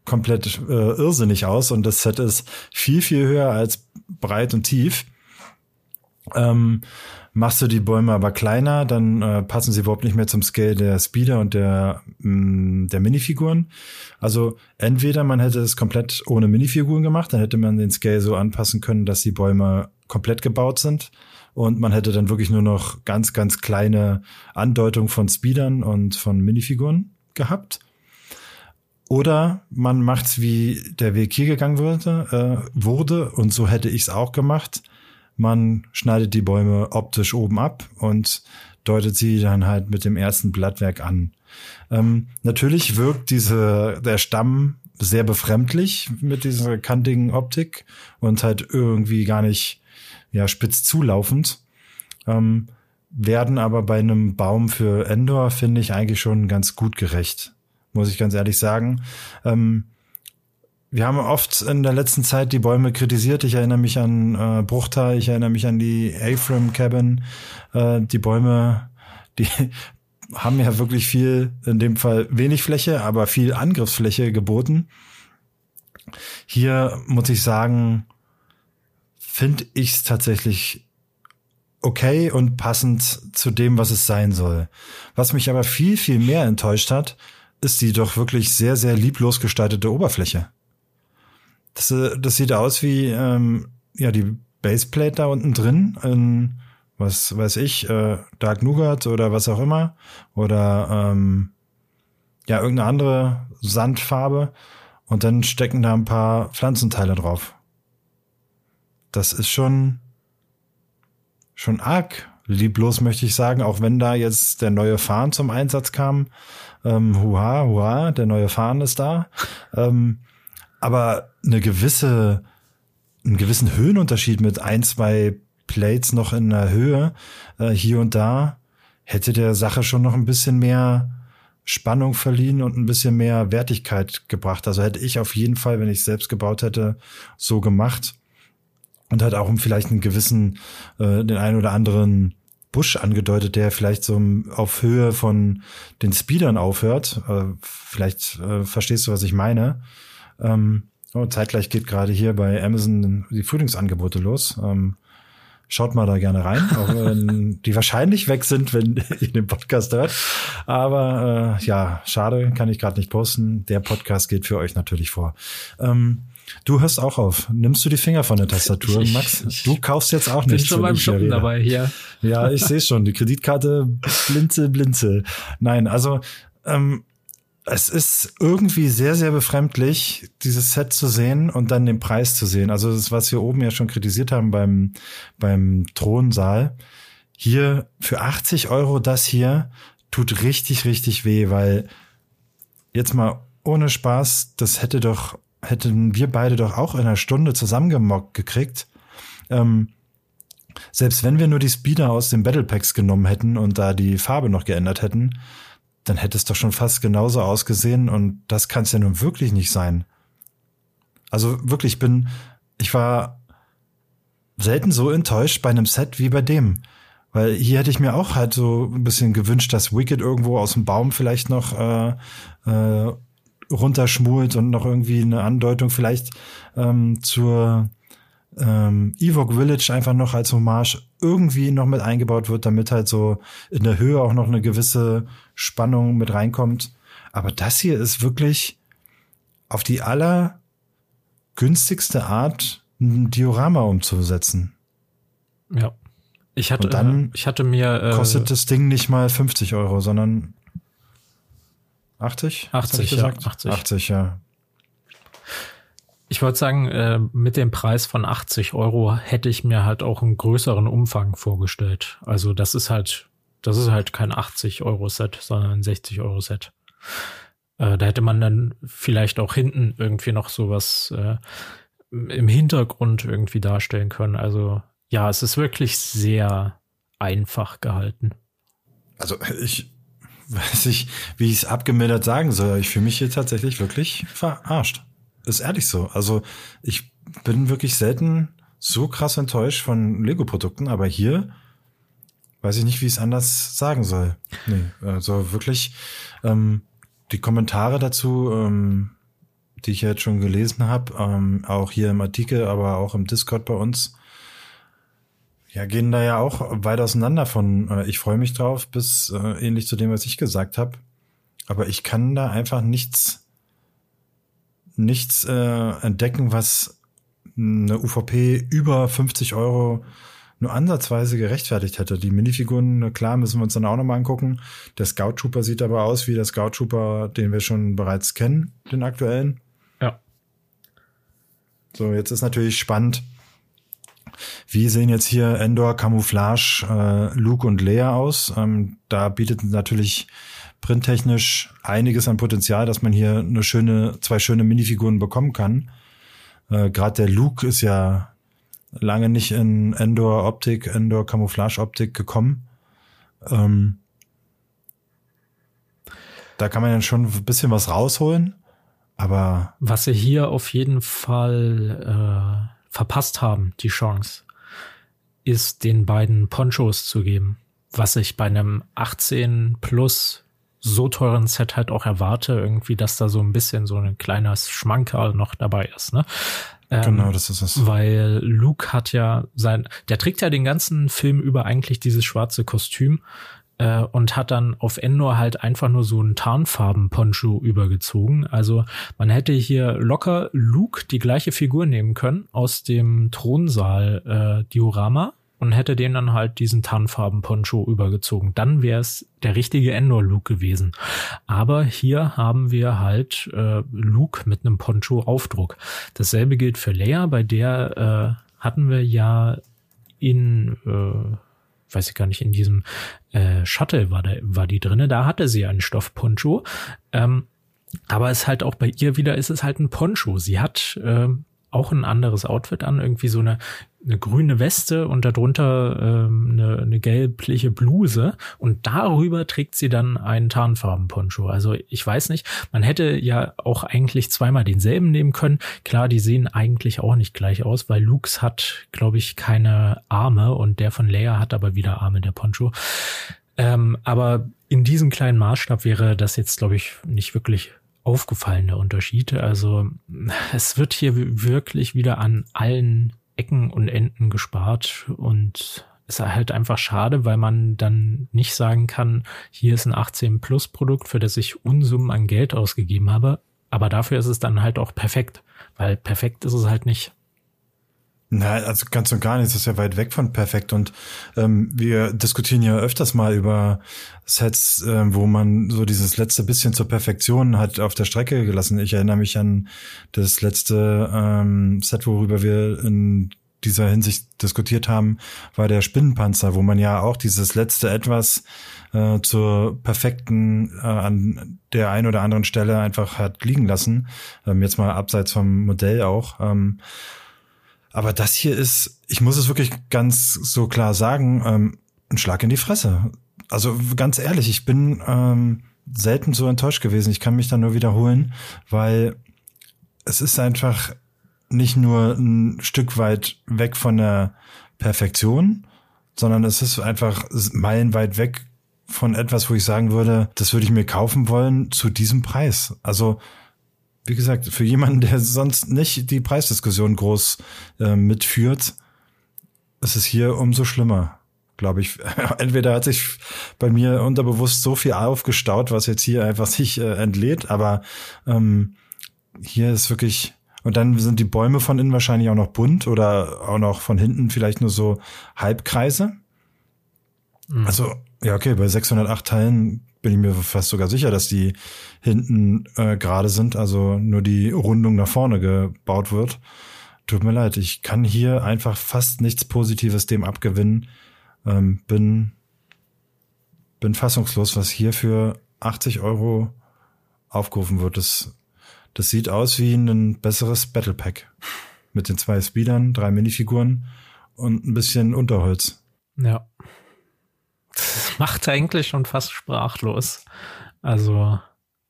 komplett äh, irrsinnig aus und das Set ist viel viel höher als breit und tief. Ähm, Machst du die Bäume aber kleiner, dann äh, passen sie überhaupt nicht mehr zum Scale der Speeder und der, mh, mm, der Minifiguren. Also entweder man hätte es komplett ohne Minifiguren gemacht, dann hätte man den Scale so anpassen können, dass die Bäume komplett gebaut sind. Und man hätte dann wirklich nur noch ganz, ganz kleine Andeutung von Speedern und von Minifiguren gehabt. Oder man macht's wie der Weg hier gegangen wurde, äh, wurde und so hätte ich's auch gemacht. Man schneidet die Bäume optisch oben ab und deutet sie dann halt mit dem ersten Blattwerk an. Ähm, natürlich wirkt diese, der Stamm sehr befremdlich mit dieser kantigen Optik und halt irgendwie gar nicht ja, spitz zulaufend. Ähm, werden aber bei einem Baum für Endor, finde ich, eigentlich schon ganz gut gerecht. Muss ich ganz ehrlich sagen. Ähm, wir haben oft in der letzten Zeit die Bäume kritisiert. Ich erinnere mich an äh, Bruchtal, ich erinnere mich an die Afram Cabin. Äh, die Bäume, die haben ja wirklich viel, in dem Fall wenig Fläche, aber viel Angriffsfläche geboten. Hier muss ich sagen, finde ich es tatsächlich okay und passend zu dem, was es sein soll. Was mich aber viel, viel mehr enttäuscht hat, ist die doch wirklich sehr, sehr lieblos gestaltete Oberfläche. Das, äh, das sieht aus wie ähm, ja die Baseplate da unten drin in was weiß ich, äh, Dark Nougat oder was auch immer. Oder ähm, ja, irgendeine andere Sandfarbe. Und dann stecken da ein paar Pflanzenteile drauf. Das ist schon, schon arg lieblos, möchte ich sagen, auch wenn da jetzt der neue Fahnen zum Einsatz kam. Ähm, huha, huha, der neue Fahnen ist da. Ähm, aber eine gewisse, einen gewissen Höhenunterschied mit ein, zwei Plates noch in der Höhe, äh, hier und da, hätte der Sache schon noch ein bisschen mehr Spannung verliehen und ein bisschen mehr Wertigkeit gebracht. Also hätte ich auf jeden Fall, wenn ich selbst gebaut hätte, so gemacht. Und hat auch vielleicht einen gewissen, äh, den einen oder anderen Busch angedeutet, der vielleicht so auf Höhe von den Speedern aufhört. Äh, vielleicht äh, verstehst du, was ich meine. Ähm, oh, zeitgleich geht gerade hier bei Amazon die Frühlingsangebote los. Ähm, Schaut mal da gerne rein, auch wenn die wahrscheinlich weg sind, wenn ihr den Podcast hört. Aber äh, ja, schade, kann ich gerade nicht posten. Der Podcast geht für euch natürlich vor. Ähm, Du hörst auch auf. Nimmst du die Finger von der Tastatur, ich, Max? Ich, du kaufst jetzt auch nichts. Bin schon beim Shoppen dabei hier. Ja, ich sehe schon. Die Kreditkarte blinze, blinze. Nein, also ähm, es ist irgendwie sehr, sehr befremdlich, dieses Set zu sehen und dann den Preis zu sehen. Also das, was wir oben ja schon kritisiert haben beim, beim Thronsaal. Hier für 80 Euro das hier tut richtig, richtig weh, weil jetzt mal ohne Spaß, das hätte doch, hätten wir beide doch auch in einer Stunde zusammengemockt gekriegt. Ähm, selbst wenn wir nur die Speeder aus den Battle Packs genommen hätten und da die Farbe noch geändert hätten, dann hätte es doch schon fast genauso ausgesehen und das kann es ja nun wirklich nicht sein. Also wirklich, ich bin, ich war selten so enttäuscht bei einem Set wie bei dem. Weil hier hätte ich mir auch halt so ein bisschen gewünscht, dass Wicked irgendwo aus dem Baum vielleicht noch äh, äh, runterschmult und noch irgendwie eine Andeutung vielleicht ähm, zur ähm, Evoque Village einfach noch als Hommage irgendwie noch mit eingebaut wird, damit halt so in der Höhe auch noch eine gewisse Spannung mit reinkommt. Aber das hier ist wirklich auf die allergünstigste Art, ein Diorama umzusetzen. Ja. Ich hatte, Und dann äh, ich hatte mir. Äh, kostet das Ding nicht mal 50 Euro, sondern 80? 80, ja, 80. 80, ja. Ich wollte sagen, äh, mit dem Preis von 80 Euro hätte ich mir halt auch einen größeren Umfang vorgestellt. Also das ist halt, das ist halt kein 80 Euro Set, sondern ein 60 Euro Set. Äh, da hätte man dann vielleicht auch hinten irgendwie noch sowas äh, im Hintergrund irgendwie darstellen können. Also ja, es ist wirklich sehr einfach gehalten. Also ich weiß nicht, wie ich es abgemildert sagen soll. Ich fühle mich hier tatsächlich wirklich verarscht. Ist ehrlich so. Also ich bin wirklich selten so krass enttäuscht von Lego-Produkten, aber hier weiß ich nicht, wie ich es anders sagen soll. Nee, also wirklich ähm, die Kommentare dazu, ähm, die ich jetzt schon gelesen habe, ähm, auch hier im Artikel, aber auch im Discord bei uns, ja, gehen da ja auch weit auseinander von äh, ich freue mich drauf bis äh, ähnlich zu dem, was ich gesagt habe. Aber ich kann da einfach nichts nichts äh, entdecken, was eine UVP über 50 Euro nur ansatzweise gerechtfertigt hätte. Die Minifiguren, klar, müssen wir uns dann auch nochmal angucken. Der Scout Trooper sieht aber aus wie der Scout Trooper, den wir schon bereits kennen, den aktuellen. Ja. So, jetzt ist natürlich spannend, wie sehen jetzt hier Endor, Camouflage, äh, Luke und Lea aus? Ähm, da bietet natürlich printtechnisch einiges an Potenzial, dass man hier eine schöne, zwei schöne Minifiguren bekommen kann. Äh, Gerade der Luke ist ja lange nicht in Endor Optik, Endor Camouflage Optik gekommen. Ähm, da kann man dann schon ein bisschen was rausholen, aber. Was sie hier auf jeden Fall äh, verpasst haben, die Chance, ist den beiden Ponchos zu geben. Was ich bei einem 18 plus so teuren Set halt auch erwarte, irgendwie, dass da so ein bisschen so ein kleiner Schmankerl noch dabei ist. Ne? Ähm, genau, das ist es. Weil Luke hat ja sein, der trägt ja den ganzen Film über eigentlich dieses schwarze Kostüm äh, und hat dann auf Endor halt einfach nur so einen Tarnfarben-Poncho übergezogen. Also man hätte hier locker Luke die gleiche Figur nehmen können aus dem Thronsaal-Diorama äh, und hätte den dann halt diesen Tarnfarben-Poncho übergezogen. Dann wäre es der richtige Endor-Look gewesen. Aber hier haben wir halt äh, Luke mit einem Poncho-Aufdruck. Dasselbe gilt für Leia, bei der äh, hatten wir ja in äh, weiß ich gar nicht, in diesem äh, Shuttle war, da, war die drinne, da hatte sie einen Stoffponcho. Ähm, aber es halt auch bei ihr wieder ist es halt ein Poncho. Sie hat äh, auch ein anderes Outfit an, irgendwie so eine, eine grüne Weste und darunter ähm, eine, eine gelbliche Bluse und darüber trägt sie dann einen Tarnfarben-Poncho. Also ich weiß nicht, man hätte ja auch eigentlich zweimal denselben nehmen können. Klar, die sehen eigentlich auch nicht gleich aus, weil Lux hat, glaube ich, keine Arme und der von Leia hat aber wieder Arme, der Poncho. Ähm, aber in diesem kleinen Maßstab wäre das jetzt, glaube ich, nicht wirklich aufgefallen, der Unterschied. Also es wird hier wirklich wieder an allen Ecken und Enden gespart und ist halt einfach schade, weil man dann nicht sagen kann, hier ist ein 18 Plus Produkt, für das ich Unsummen an Geld ausgegeben habe, aber dafür ist es dann halt auch perfekt, weil perfekt ist es halt nicht. Nein, also ganz und gar nicht. Das ist ja weit weg von perfekt. Und ähm, wir diskutieren ja öfters mal über Sets, äh, wo man so dieses letzte bisschen zur Perfektion hat auf der Strecke gelassen. Ich erinnere mich an das letzte ähm, Set, worüber wir in dieser Hinsicht diskutiert haben, war der Spinnenpanzer, wo man ja auch dieses letzte etwas äh, zur perfekten äh, an der einen oder anderen Stelle einfach hat liegen lassen. Ähm, jetzt mal abseits vom Modell auch. Ähm, aber das hier ist, ich muss es wirklich ganz so klar sagen, ähm, ein Schlag in die Fresse. Also ganz ehrlich, ich bin ähm, selten so enttäuscht gewesen. Ich kann mich da nur wiederholen, weil es ist einfach nicht nur ein Stück weit weg von der Perfektion, sondern es ist einfach meilenweit weg von etwas, wo ich sagen würde, das würde ich mir kaufen wollen zu diesem Preis. Also wie gesagt, für jemanden, der sonst nicht die Preisdiskussion groß äh, mitführt, ist es hier umso schlimmer, glaube ich. Entweder hat sich bei mir unterbewusst so viel aufgestaut, was jetzt hier einfach sich äh, entlädt, aber ähm, hier ist wirklich und dann sind die Bäume von innen wahrscheinlich auch noch bunt oder auch noch von hinten vielleicht nur so Halbkreise. Mhm. Also, ja, okay, bei 608 Teilen bin ich mir fast sogar sicher, dass die hinten äh, gerade sind, also nur die Rundung nach vorne gebaut wird. Tut mir leid, ich kann hier einfach fast nichts Positives dem abgewinnen. Ähm, bin, bin fassungslos, was hier für 80 Euro aufgerufen wird. Das, das sieht aus wie ein besseres Battle Pack. Mit den zwei Speedern, drei Minifiguren und ein bisschen Unterholz. Ja das macht eigentlich schon fast sprachlos. Also,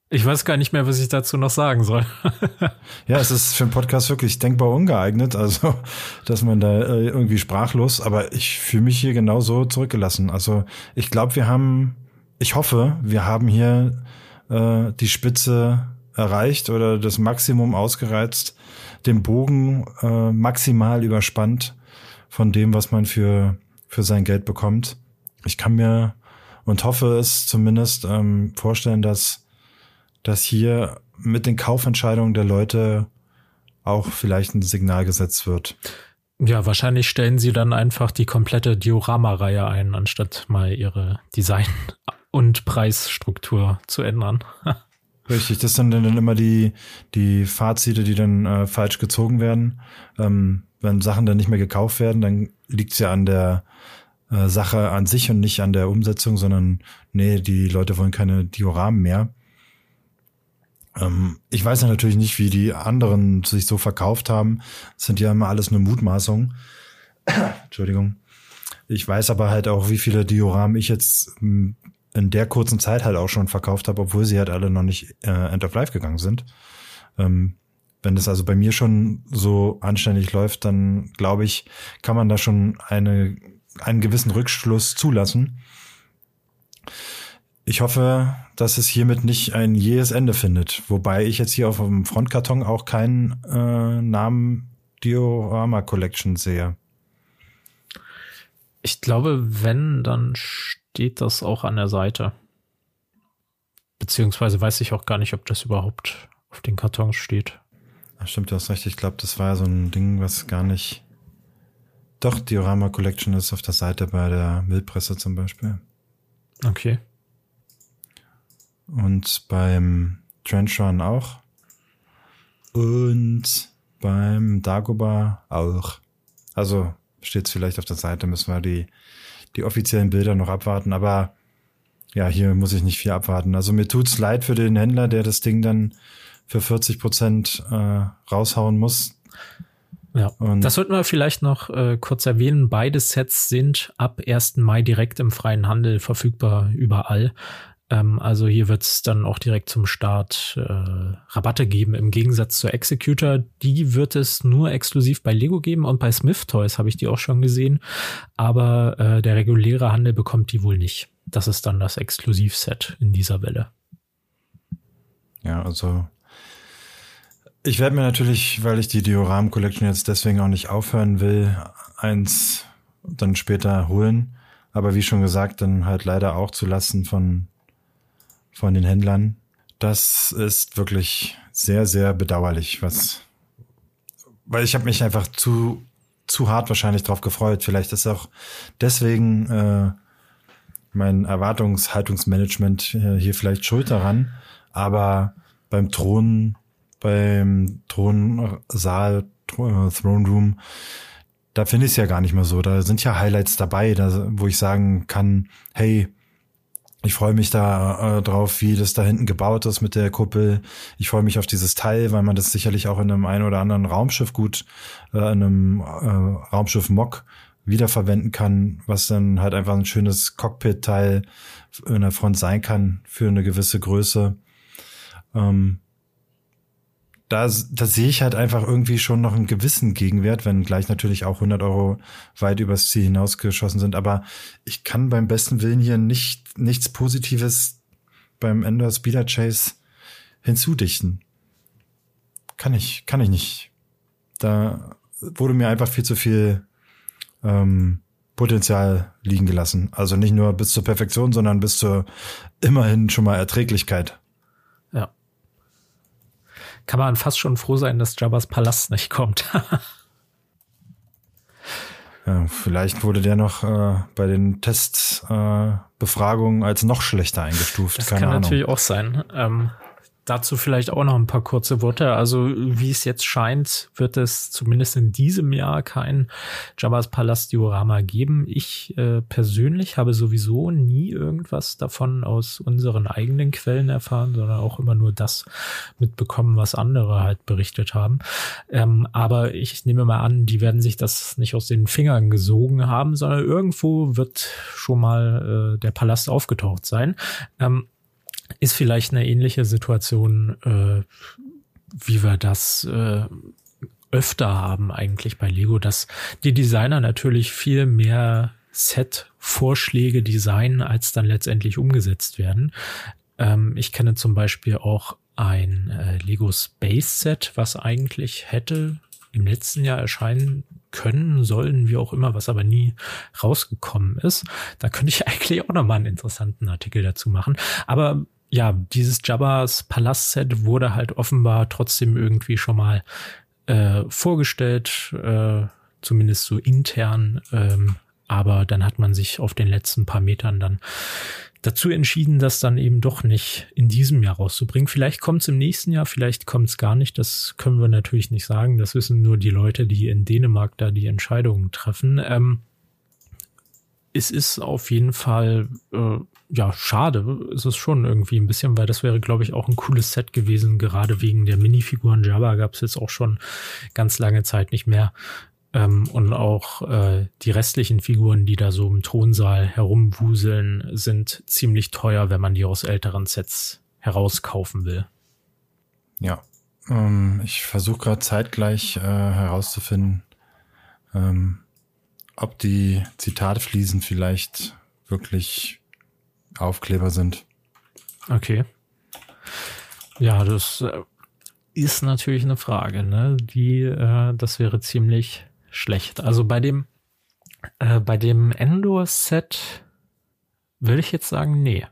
ich weiß gar nicht mehr, was ich dazu noch sagen soll. ja, es ist für einen Podcast wirklich denkbar ungeeignet, also, dass man da äh, irgendwie sprachlos, aber ich fühle mich hier genauso zurückgelassen. Also, ich glaube, wir haben, ich hoffe, wir haben hier äh, die Spitze erreicht oder das Maximum ausgereizt, den Bogen äh, maximal überspannt von dem, was man für, für sein Geld bekommt ich kann mir und hoffe es zumindest ähm, vorstellen, dass, dass hier mit den Kaufentscheidungen der Leute auch vielleicht ein Signal gesetzt wird. Ja, wahrscheinlich stellen sie dann einfach die komplette Diorama-Reihe ein, anstatt mal ihre Design- und Preisstruktur zu ändern. Richtig, das sind dann immer die, die Fazite, die dann äh, falsch gezogen werden. Ähm, wenn Sachen dann nicht mehr gekauft werden, dann liegt es ja an der äh, Sache an sich und nicht an der Umsetzung, sondern nee, die Leute wollen keine Dioramen mehr. Ähm, ich weiß ja natürlich nicht, wie die anderen sich so verkauft haben. Das sind ja immer alles nur Mutmaßungen. Entschuldigung. Ich weiß aber halt auch, wie viele Dioramen ich jetzt hm, in der kurzen Zeit halt auch schon verkauft habe, obwohl sie halt alle noch nicht äh, End of Life gegangen sind. Ähm, wenn das also bei mir schon so anständig läuft, dann glaube ich, kann man da schon eine, einen gewissen Rückschluss zulassen. Ich hoffe, dass es hiermit nicht ein jähes Ende findet. Wobei ich jetzt hier auf dem Frontkarton auch keinen äh, Namen Diorama Collection sehe. Ich glaube, wenn, dann steht das auch an der Seite. Beziehungsweise weiß ich auch gar nicht, ob das überhaupt auf den Kartons steht. Ach, stimmt, du hast recht. Ich glaube, das war so ein Ding, was gar nicht. Doch, Diorama Collection ist auf der Seite bei der Milpresse zum Beispiel. Okay. Und beim Trench Run auch. Und beim Dagobah auch. Also steht es vielleicht auf der Seite, müssen wir die, die offiziellen Bilder noch abwarten. Aber ja, hier muss ich nicht viel abwarten. Also mir tut's leid für den Händler, der das Ding dann für 40 Prozent äh, raushauen muss. Ja, und das sollten wir vielleicht noch äh, kurz erwähnen. Beide Sets sind ab 1. Mai direkt im freien Handel verfügbar überall. Ähm, also hier wird es dann auch direkt zum Start äh, Rabatte geben. Im Gegensatz zur Executor, die wird es nur exklusiv bei Lego geben und bei Smith Toys habe ich die auch schon gesehen. Aber äh, der reguläre Handel bekommt die wohl nicht. Das ist dann das Exklusivset in dieser Welle. Ja, also ich werde mir natürlich, weil ich die Dioram Collection jetzt deswegen auch nicht aufhören will, eins dann später holen. Aber wie schon gesagt, dann halt leider auch zu lassen von, von den Händlern. Das ist wirklich sehr, sehr bedauerlich, was, weil ich habe mich einfach zu, zu hart wahrscheinlich drauf gefreut. Vielleicht ist auch deswegen äh, mein Erwartungshaltungsmanagement äh, hier vielleicht schuld daran. Aber beim Thron beim Thronsaal, Throne Room, da finde ich es ja gar nicht mehr so. Da sind ja Highlights dabei, da, wo ich sagen kann, hey, ich freue mich da äh, drauf, wie das da hinten gebaut ist mit der Kuppel. Ich freue mich auf dieses Teil, weil man das sicherlich auch in einem ein oder anderen Raumschiff gut, äh, in einem äh, Raumschiff Mock wiederverwenden kann, was dann halt einfach ein schönes Cockpit-Teil in der Front sein kann für eine gewisse Größe. Ähm, da, da sehe ich halt einfach irgendwie schon noch einen gewissen Gegenwert, wenn gleich natürlich auch 100 Euro weit übers Ziel hinausgeschossen sind. Aber ich kann beim besten Willen hier nicht nichts Positives beim Endor Speeder Chase hinzudichten. Kann ich, kann ich nicht. Da wurde mir einfach viel zu viel ähm, Potenzial liegen gelassen. Also nicht nur bis zur Perfektion, sondern bis zur immerhin schon mal Erträglichkeit kann man fast schon froh sein, dass Jabba's Palast nicht kommt. ja, vielleicht wurde der noch äh, bei den Testbefragungen äh, als noch schlechter eingestuft. Das Keine kann Ahnung. natürlich auch sein. Ähm, Dazu vielleicht auch noch ein paar kurze Worte. Also wie es jetzt scheint, wird es zumindest in diesem Jahr kein Jabba's Palast Diorama geben. Ich äh, persönlich habe sowieso nie irgendwas davon aus unseren eigenen Quellen erfahren, sondern auch immer nur das mitbekommen, was andere halt berichtet haben. Ähm, aber ich nehme mal an, die werden sich das nicht aus den Fingern gesogen haben, sondern irgendwo wird schon mal äh, der Palast aufgetaucht sein. Ähm, ist vielleicht eine ähnliche Situation, äh, wie wir das äh, öfter haben eigentlich bei Lego, dass die Designer natürlich viel mehr Set-Vorschläge designen, als dann letztendlich umgesetzt werden. Ähm, ich kenne zum Beispiel auch ein äh, Lego Space Set, was eigentlich hätte im letzten Jahr erscheinen können, sollen, wie auch immer, was aber nie rausgekommen ist. Da könnte ich eigentlich auch nochmal einen interessanten Artikel dazu machen. Aber ja, dieses Jabbas Palastset wurde halt offenbar trotzdem irgendwie schon mal äh, vorgestellt, äh, zumindest so intern. Ähm, aber dann hat man sich auf den letzten paar Metern dann dazu entschieden, das dann eben doch nicht in diesem Jahr rauszubringen. Vielleicht kommt es im nächsten Jahr, vielleicht kommt es gar nicht. Das können wir natürlich nicht sagen. Das wissen nur die Leute, die in Dänemark da die Entscheidungen treffen. Ähm, es ist auf jeden Fall äh, ja schade. Es ist schon irgendwie ein bisschen, weil das wäre, glaube ich, auch ein cooles Set gewesen. Gerade wegen der Minifiguren Jabba gab es jetzt auch schon ganz lange Zeit nicht mehr. Ähm, und auch äh, die restlichen Figuren, die da so im Thronsaal herumwuseln, sind ziemlich teuer, wenn man die aus älteren Sets herauskaufen will. Ja, ähm, ich versuche gerade zeitgleich äh, herauszufinden, ähm, ob die Zitatfliesen vielleicht wirklich Aufkleber sind. Okay. Ja, das äh, ist natürlich eine Frage, ne? Die, äh, das wäre ziemlich schlecht. Also bei dem, äh, bei dem Endor-Set würde ich jetzt sagen, nee.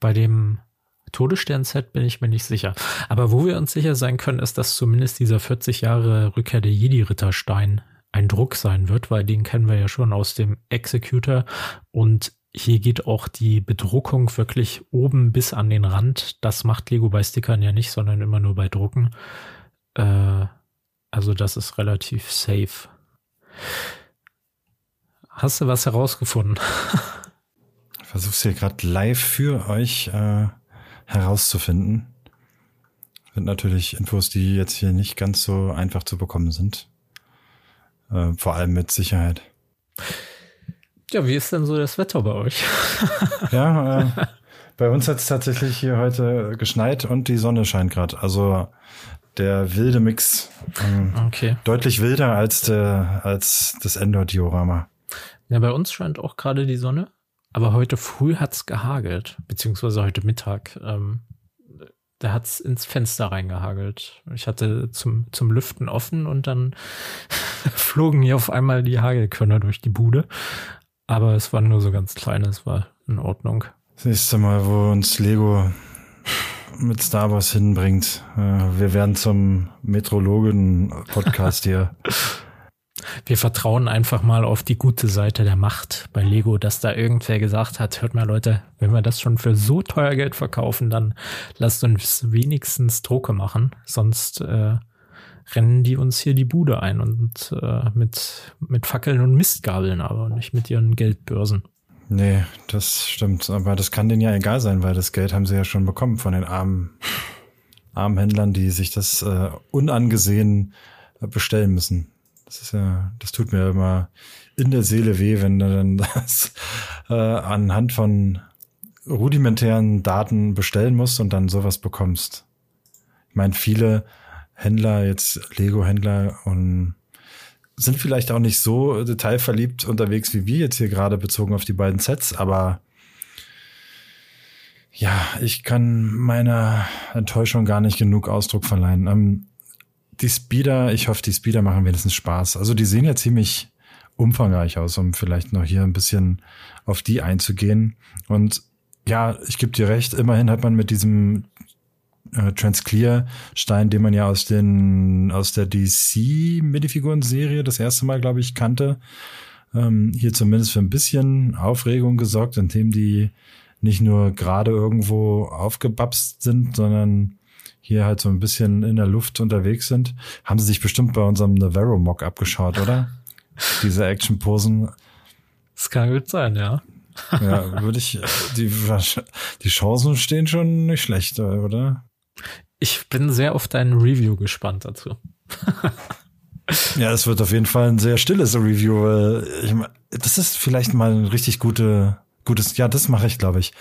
Bei dem Todesstern-Set bin ich mir nicht sicher. Aber wo wir uns sicher sein können, ist, dass zumindest dieser 40 Jahre Rückkehr der Jedi-Ritterstein ein Druck sein wird, weil den kennen wir ja schon aus dem Executor und hier geht auch die Bedruckung wirklich oben bis an den Rand. Das macht Lego bei Stickern ja nicht, sondern immer nur bei Drucken. Äh, also das ist relativ safe. Hast du was herausgefunden? es hier gerade live für euch äh, herauszufinden. Sind natürlich Infos, die jetzt hier nicht ganz so einfach zu bekommen sind. Äh, vor allem mit Sicherheit. Ja, wie ist denn so das Wetter bei euch? ja, äh, bei uns hat es tatsächlich hier heute geschneit und die Sonne scheint gerade. Also der wilde Mix. Ähm, okay. Deutlich wilder als der, als das Endor-Diorama. Ja, bei uns scheint auch gerade die Sonne. Aber heute früh hat's gehagelt, beziehungsweise heute Mittag. Ähm, da hat's ins Fenster reingehagelt. Ich hatte zum, zum Lüften offen und dann flogen hier auf einmal die Hagelkörner durch die Bude. Aber es waren nur so ganz kleine, es war in Ordnung. Das nächste Mal, wo uns Lego mit Star Wars hinbringt. Äh, wir werden zum Metrologen-Podcast hier. Wir vertrauen einfach mal auf die gute Seite der Macht bei Lego, dass da irgendwer gesagt hat, hört mal Leute, wenn wir das schon für so teuer Geld verkaufen, dann lasst uns wenigstens Drucke machen, sonst äh, rennen die uns hier die Bude ein und äh, mit, mit Fackeln und Mistgabeln, aber nicht mit ihren Geldbörsen. Nee, das stimmt. Aber das kann denen ja egal sein, weil das Geld haben sie ja schon bekommen von den armen, armen Händlern, die sich das äh, unangesehen bestellen müssen. Das ist ja, das tut mir immer in der Seele weh, wenn du dann das äh, anhand von rudimentären Daten bestellen musst und dann sowas bekommst. Ich meine, viele Händler, jetzt Lego-Händler und sind vielleicht auch nicht so detailverliebt unterwegs wie wir jetzt hier gerade bezogen auf die beiden Sets, aber ja, ich kann meiner Enttäuschung gar nicht genug Ausdruck verleihen. Ähm, die Speeder, ich hoffe, die Speeder machen wenigstens Spaß. Also die sehen ja ziemlich umfangreich aus, um vielleicht noch hier ein bisschen auf die einzugehen. Und ja, ich gebe dir recht, immerhin hat man mit diesem äh, Transclear-Stein, den man ja aus den aus der DC-Minifiguren-Serie das erste Mal, glaube ich, kannte, ähm, hier zumindest für ein bisschen Aufregung gesorgt, indem die nicht nur gerade irgendwo aufgebapst sind, sondern hier halt so ein bisschen in der Luft unterwegs sind. Haben sie sich bestimmt bei unserem Navarro-Mock abgeschaut, oder? Diese Action-Posen. Das kann gut sein, ja. ja, würde ich, die, die Chancen stehen schon nicht schlecht, oder? Ich bin sehr auf dein Review gespannt dazu. ja, es wird auf jeden Fall ein sehr stilles Review. Weil ich, das ist vielleicht mal ein richtig gute, gutes, ja, das mache ich, glaube ich.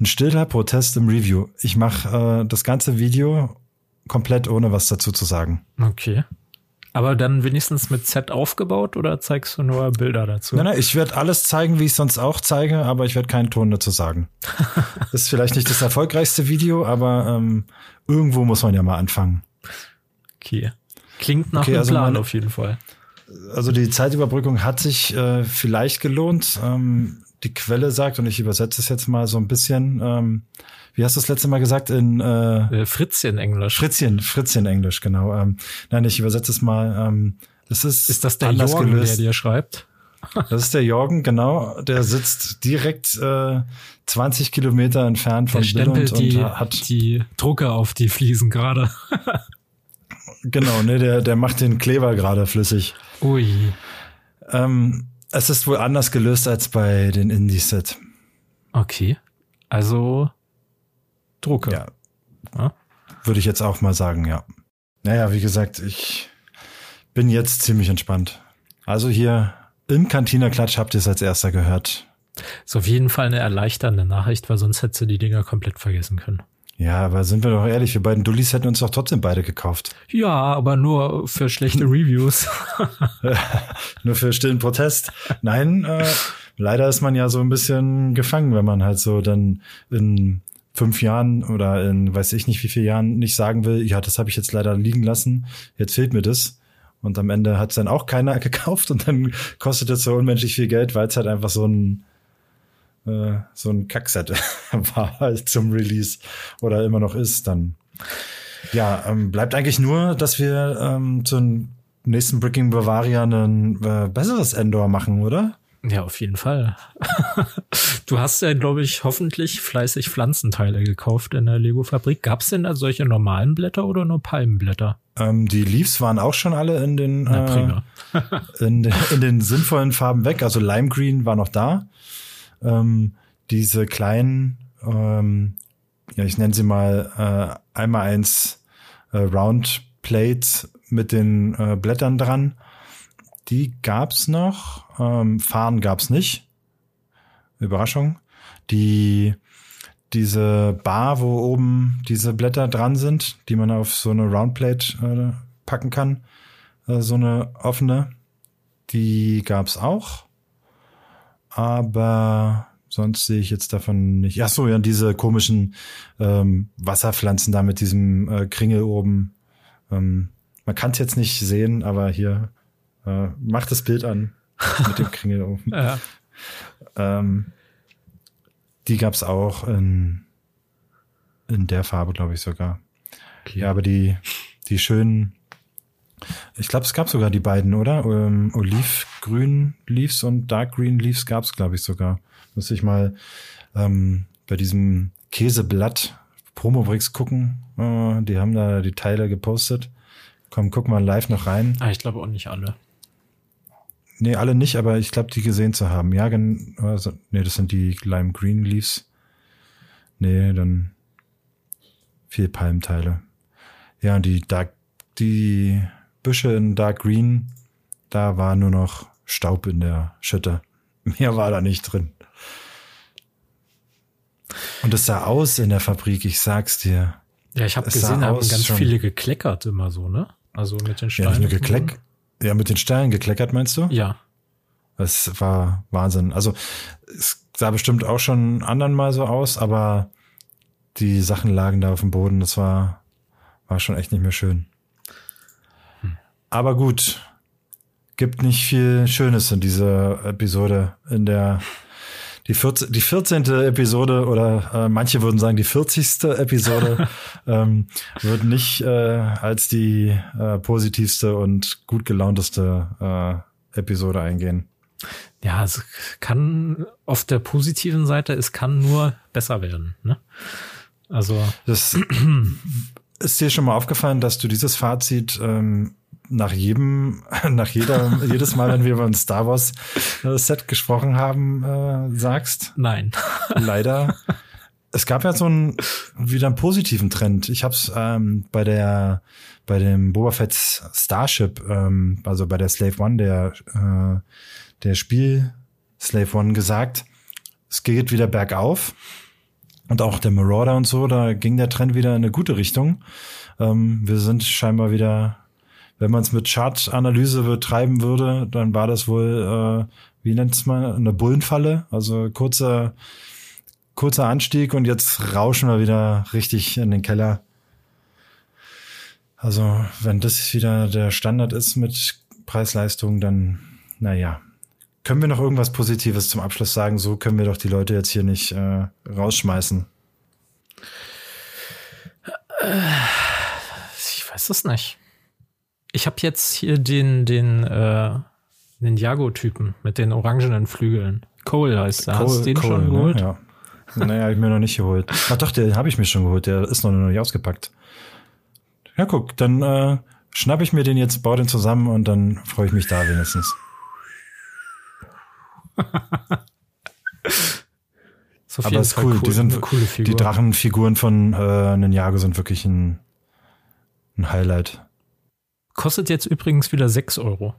Ein stiller Protest im Review. Ich mache äh, das ganze Video komplett ohne was dazu zu sagen. Okay. Aber dann wenigstens mit Set aufgebaut oder zeigst du nur Bilder dazu? Nein, nein, ich werde alles zeigen, wie ich sonst auch zeige, aber ich werde keinen Ton dazu sagen. das ist vielleicht nicht das erfolgreichste Video, aber ähm, irgendwo muss man ja mal anfangen. Okay. Klingt nach okay, einem also Plan auf jeden Fall. Also die Zeitüberbrückung hat sich äh, vielleicht gelohnt. Ähm, die Quelle sagt und ich übersetze es jetzt mal so ein bisschen. Ähm, wie hast du das letzte Mal gesagt? In äh, äh, Fritzchen Englisch. Fritzchen, Fritzchen Englisch, genau. Ähm, nein, ich übersetze es mal. Ähm, es ist, ist das der Jorgen, gelöst. der dir schreibt? Das ist der Jorgen, genau. Der sitzt direkt äh, 20 Kilometer entfernt von der Billund die, und hat die Drucke auf die Fliesen gerade. genau, ne, der, der macht den Kleber gerade flüssig. Ui. Ähm, es ist wohl anders gelöst als bei den Indie-Set. Okay. Also Drucke. Ja. ja. Würde ich jetzt auch mal sagen, ja. Naja, wie gesagt, ich bin jetzt ziemlich entspannt. Also hier im Cantina Klatsch habt ihr es als erster gehört. Ist auf jeden Fall eine erleichternde Nachricht, weil sonst hättest du die Dinger komplett vergessen können. Ja, aber sind wir doch ehrlich, wir beiden Dullis hätten uns doch trotzdem beide gekauft. Ja, aber nur für schlechte Reviews. nur für stillen Protest. Nein, äh, leider ist man ja so ein bisschen gefangen, wenn man halt so dann in fünf Jahren oder in weiß ich nicht wie viele Jahren nicht sagen will, ja, das habe ich jetzt leider liegen lassen, jetzt fehlt mir das. Und am Ende hat es dann auch keiner gekauft und dann kostet es so unmenschlich viel Geld, weil es halt einfach so ein äh, so ein Kackset war halt zum Release oder immer noch ist, dann ja, ähm, bleibt eigentlich nur, dass wir ähm, zum nächsten Bricking Bavaria ein äh, besseres Endor machen, oder? Ja, auf jeden Fall. du hast ja, glaube ich, hoffentlich fleißig Pflanzenteile gekauft in der Lego-Fabrik. Gab es denn da solche normalen Blätter oder nur Palmenblätter? Ähm, die Leaves waren auch schon alle in den, Na, äh, in, in, den sinnvollen Farben weg. Also Lime Green war noch da. Ähm, diese kleinen, ähm, ja, ich nenne sie mal äh, einmal eins äh, Round Plates mit den äh, Blättern dran die gab's noch. Ähm, Fahren gab's nicht. Überraschung. Die diese Bar, wo oben diese Blätter dran sind, die man auf so eine Roundplate äh, packen kann, äh, so eine offene, die gab's auch. Aber sonst sehe ich jetzt davon nicht. Ach so, ja, diese komischen ähm, Wasserpflanzen da mit diesem äh, Kringel oben. Ähm, man kann es jetzt nicht sehen, aber hier äh, mach das Bild an mit dem Kringel oben. Ja. Ähm, die gab's auch in, in der Farbe, glaube ich sogar. Okay. Ja, aber die, die schönen, ich glaube, es gab sogar die beiden, oder? Ähm, Olivgrün Leaves und Dark Green Leaves gab's, glaube ich, sogar. Muss ich mal ähm, bei diesem Käseblatt Promobrix gucken. Äh, die haben da die Teile gepostet. Komm, guck mal live noch rein. Ah, ich glaube auch nicht alle. Nee, alle nicht, aber ich glaube, die gesehen zu haben. Ja, also, nee, das sind die Lime Green Leaves. Nee, dann vier Palmteile. Ja, die Dark, die Büsche in Dark Green, da war nur noch Staub in der Schütte. Mehr war da nicht drin. Und es sah aus in der Fabrik, ich sag's dir. Ja, ich habe gesehen, haben ganz schon. viele gekleckert immer so, ne? Also mit den Steinen. Ja, nicht nur gekleck, ja, mit den Sternen gekleckert, meinst du? Ja. Das war Wahnsinn. Also es sah bestimmt auch schon anderen mal so aus, aber die Sachen lagen da auf dem Boden. Das war, war schon echt nicht mehr schön. Hm. Aber gut, gibt nicht viel Schönes in dieser Episode, in der die, 14, die 14. Episode oder äh, manche würden sagen die 40. Episode ähm, wird nicht äh, als die äh, positivste und gut gelaunteste äh, Episode eingehen. Ja, es kann auf der positiven Seite, es kann nur besser werden. Ne? Also das ist dir schon mal aufgefallen, dass du dieses Fazit ähm, nach jedem, nach jeder, jedes Mal, wenn wir über ein Star Wars äh, Set gesprochen haben, äh, sagst? Nein. Leider. Es gab ja so einen wieder einen positiven Trend. Ich habe es ähm, bei der bei dem Boba Fett Starship, ähm, also bei der Slave One, der äh, der Spiel Slave One gesagt, es geht wieder bergauf. Und auch der Marauder und so, da ging der Trend wieder in eine gute Richtung. Ähm, wir sind scheinbar wieder wenn man es mit Chartanalyse betreiben würde, dann war das wohl, äh, wie nennt es mal, eine Bullenfalle. Also kurzer, kurzer Anstieg und jetzt rauschen wir wieder richtig in den Keller. Also wenn das wieder der Standard ist mit Preis-Leistung, dann, naja, können wir noch irgendwas Positives zum Abschluss sagen? So können wir doch die Leute jetzt hier nicht äh, rausschmeißen. Ich weiß es nicht. Ich habe jetzt hier den, den äh, Ninjago-Typen mit den orangenen Flügeln. Cole heißt der. Hast du den Cole, schon ne? geholt? Ne? Ja. Naja, hab ich mir noch nicht geholt. Ach doch, den habe ich mir schon geholt. Der ist noch nicht ausgepackt. Ja, guck, dann äh, schnapp ich mir den jetzt, baue den zusammen und dann freue ich mich da wenigstens. So Aber ist cool. cool. Die sind. Die Drachenfiguren von äh, Ninjago sind wirklich ein, ein Highlight. Kostet jetzt übrigens wieder 6 Euro.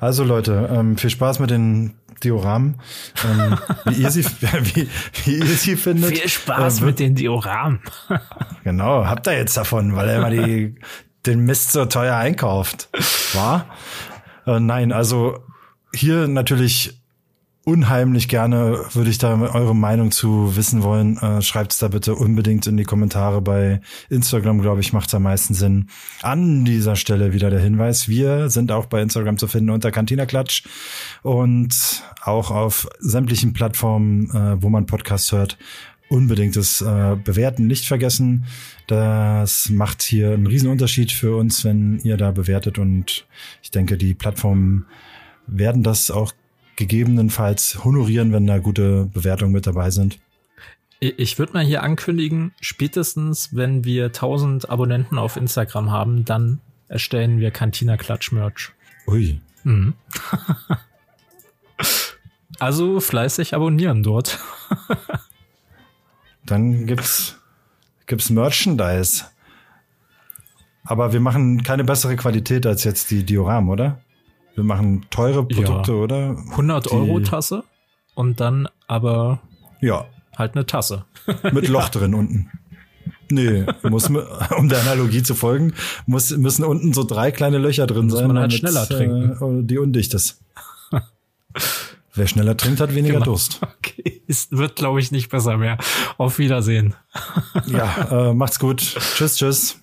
Also Leute, ähm, viel Spaß mit den Dioramen. Ähm, wie, ihr sie, wie, wie ihr sie findet. Viel Spaß äh, mit den Dioramen. genau, habt ihr jetzt davon, weil er immer die, den Mist so teuer einkauft. War? Äh, nein, also hier natürlich unheimlich gerne würde ich da eure Meinung zu wissen wollen. Äh, Schreibt es da bitte unbedingt in die Kommentare bei Instagram, glaube ich, macht am meisten Sinn. An dieser Stelle wieder der Hinweis, wir sind auch bei Instagram zu finden unter Cantina Klatsch und auch auf sämtlichen Plattformen, äh, wo man Podcasts hört. Unbedingt das äh, Bewerten nicht vergessen. Das macht hier einen riesen Unterschied für uns, wenn ihr da bewertet und ich denke, die Plattformen werden das auch gegebenenfalls honorieren, wenn da gute Bewertungen mit dabei sind. Ich würde mal hier ankündigen, spätestens wenn wir 1000 Abonnenten auf Instagram haben, dann erstellen wir Cantina Klatsch Merch. Ui. Mhm. also fleißig abonnieren dort. dann gibt's gibt's Merchandise. Aber wir machen keine bessere Qualität als jetzt die Dioram, oder? Wir machen teure Produkte, ja. oder? 100 Euro Tasse und dann aber ja halt eine Tasse mit Loch drin unten. Nee, muss, um der Analogie zu folgen, muss, müssen unten so drei kleine Löcher drin muss sein. Muss man halt schneller trinken. Äh, die undicht ist. Wer schneller trinkt, hat weniger genau. Durst. Okay, es wird, glaube ich, nicht besser mehr. Auf Wiedersehen. ja, äh, macht's gut. Tschüss, tschüss.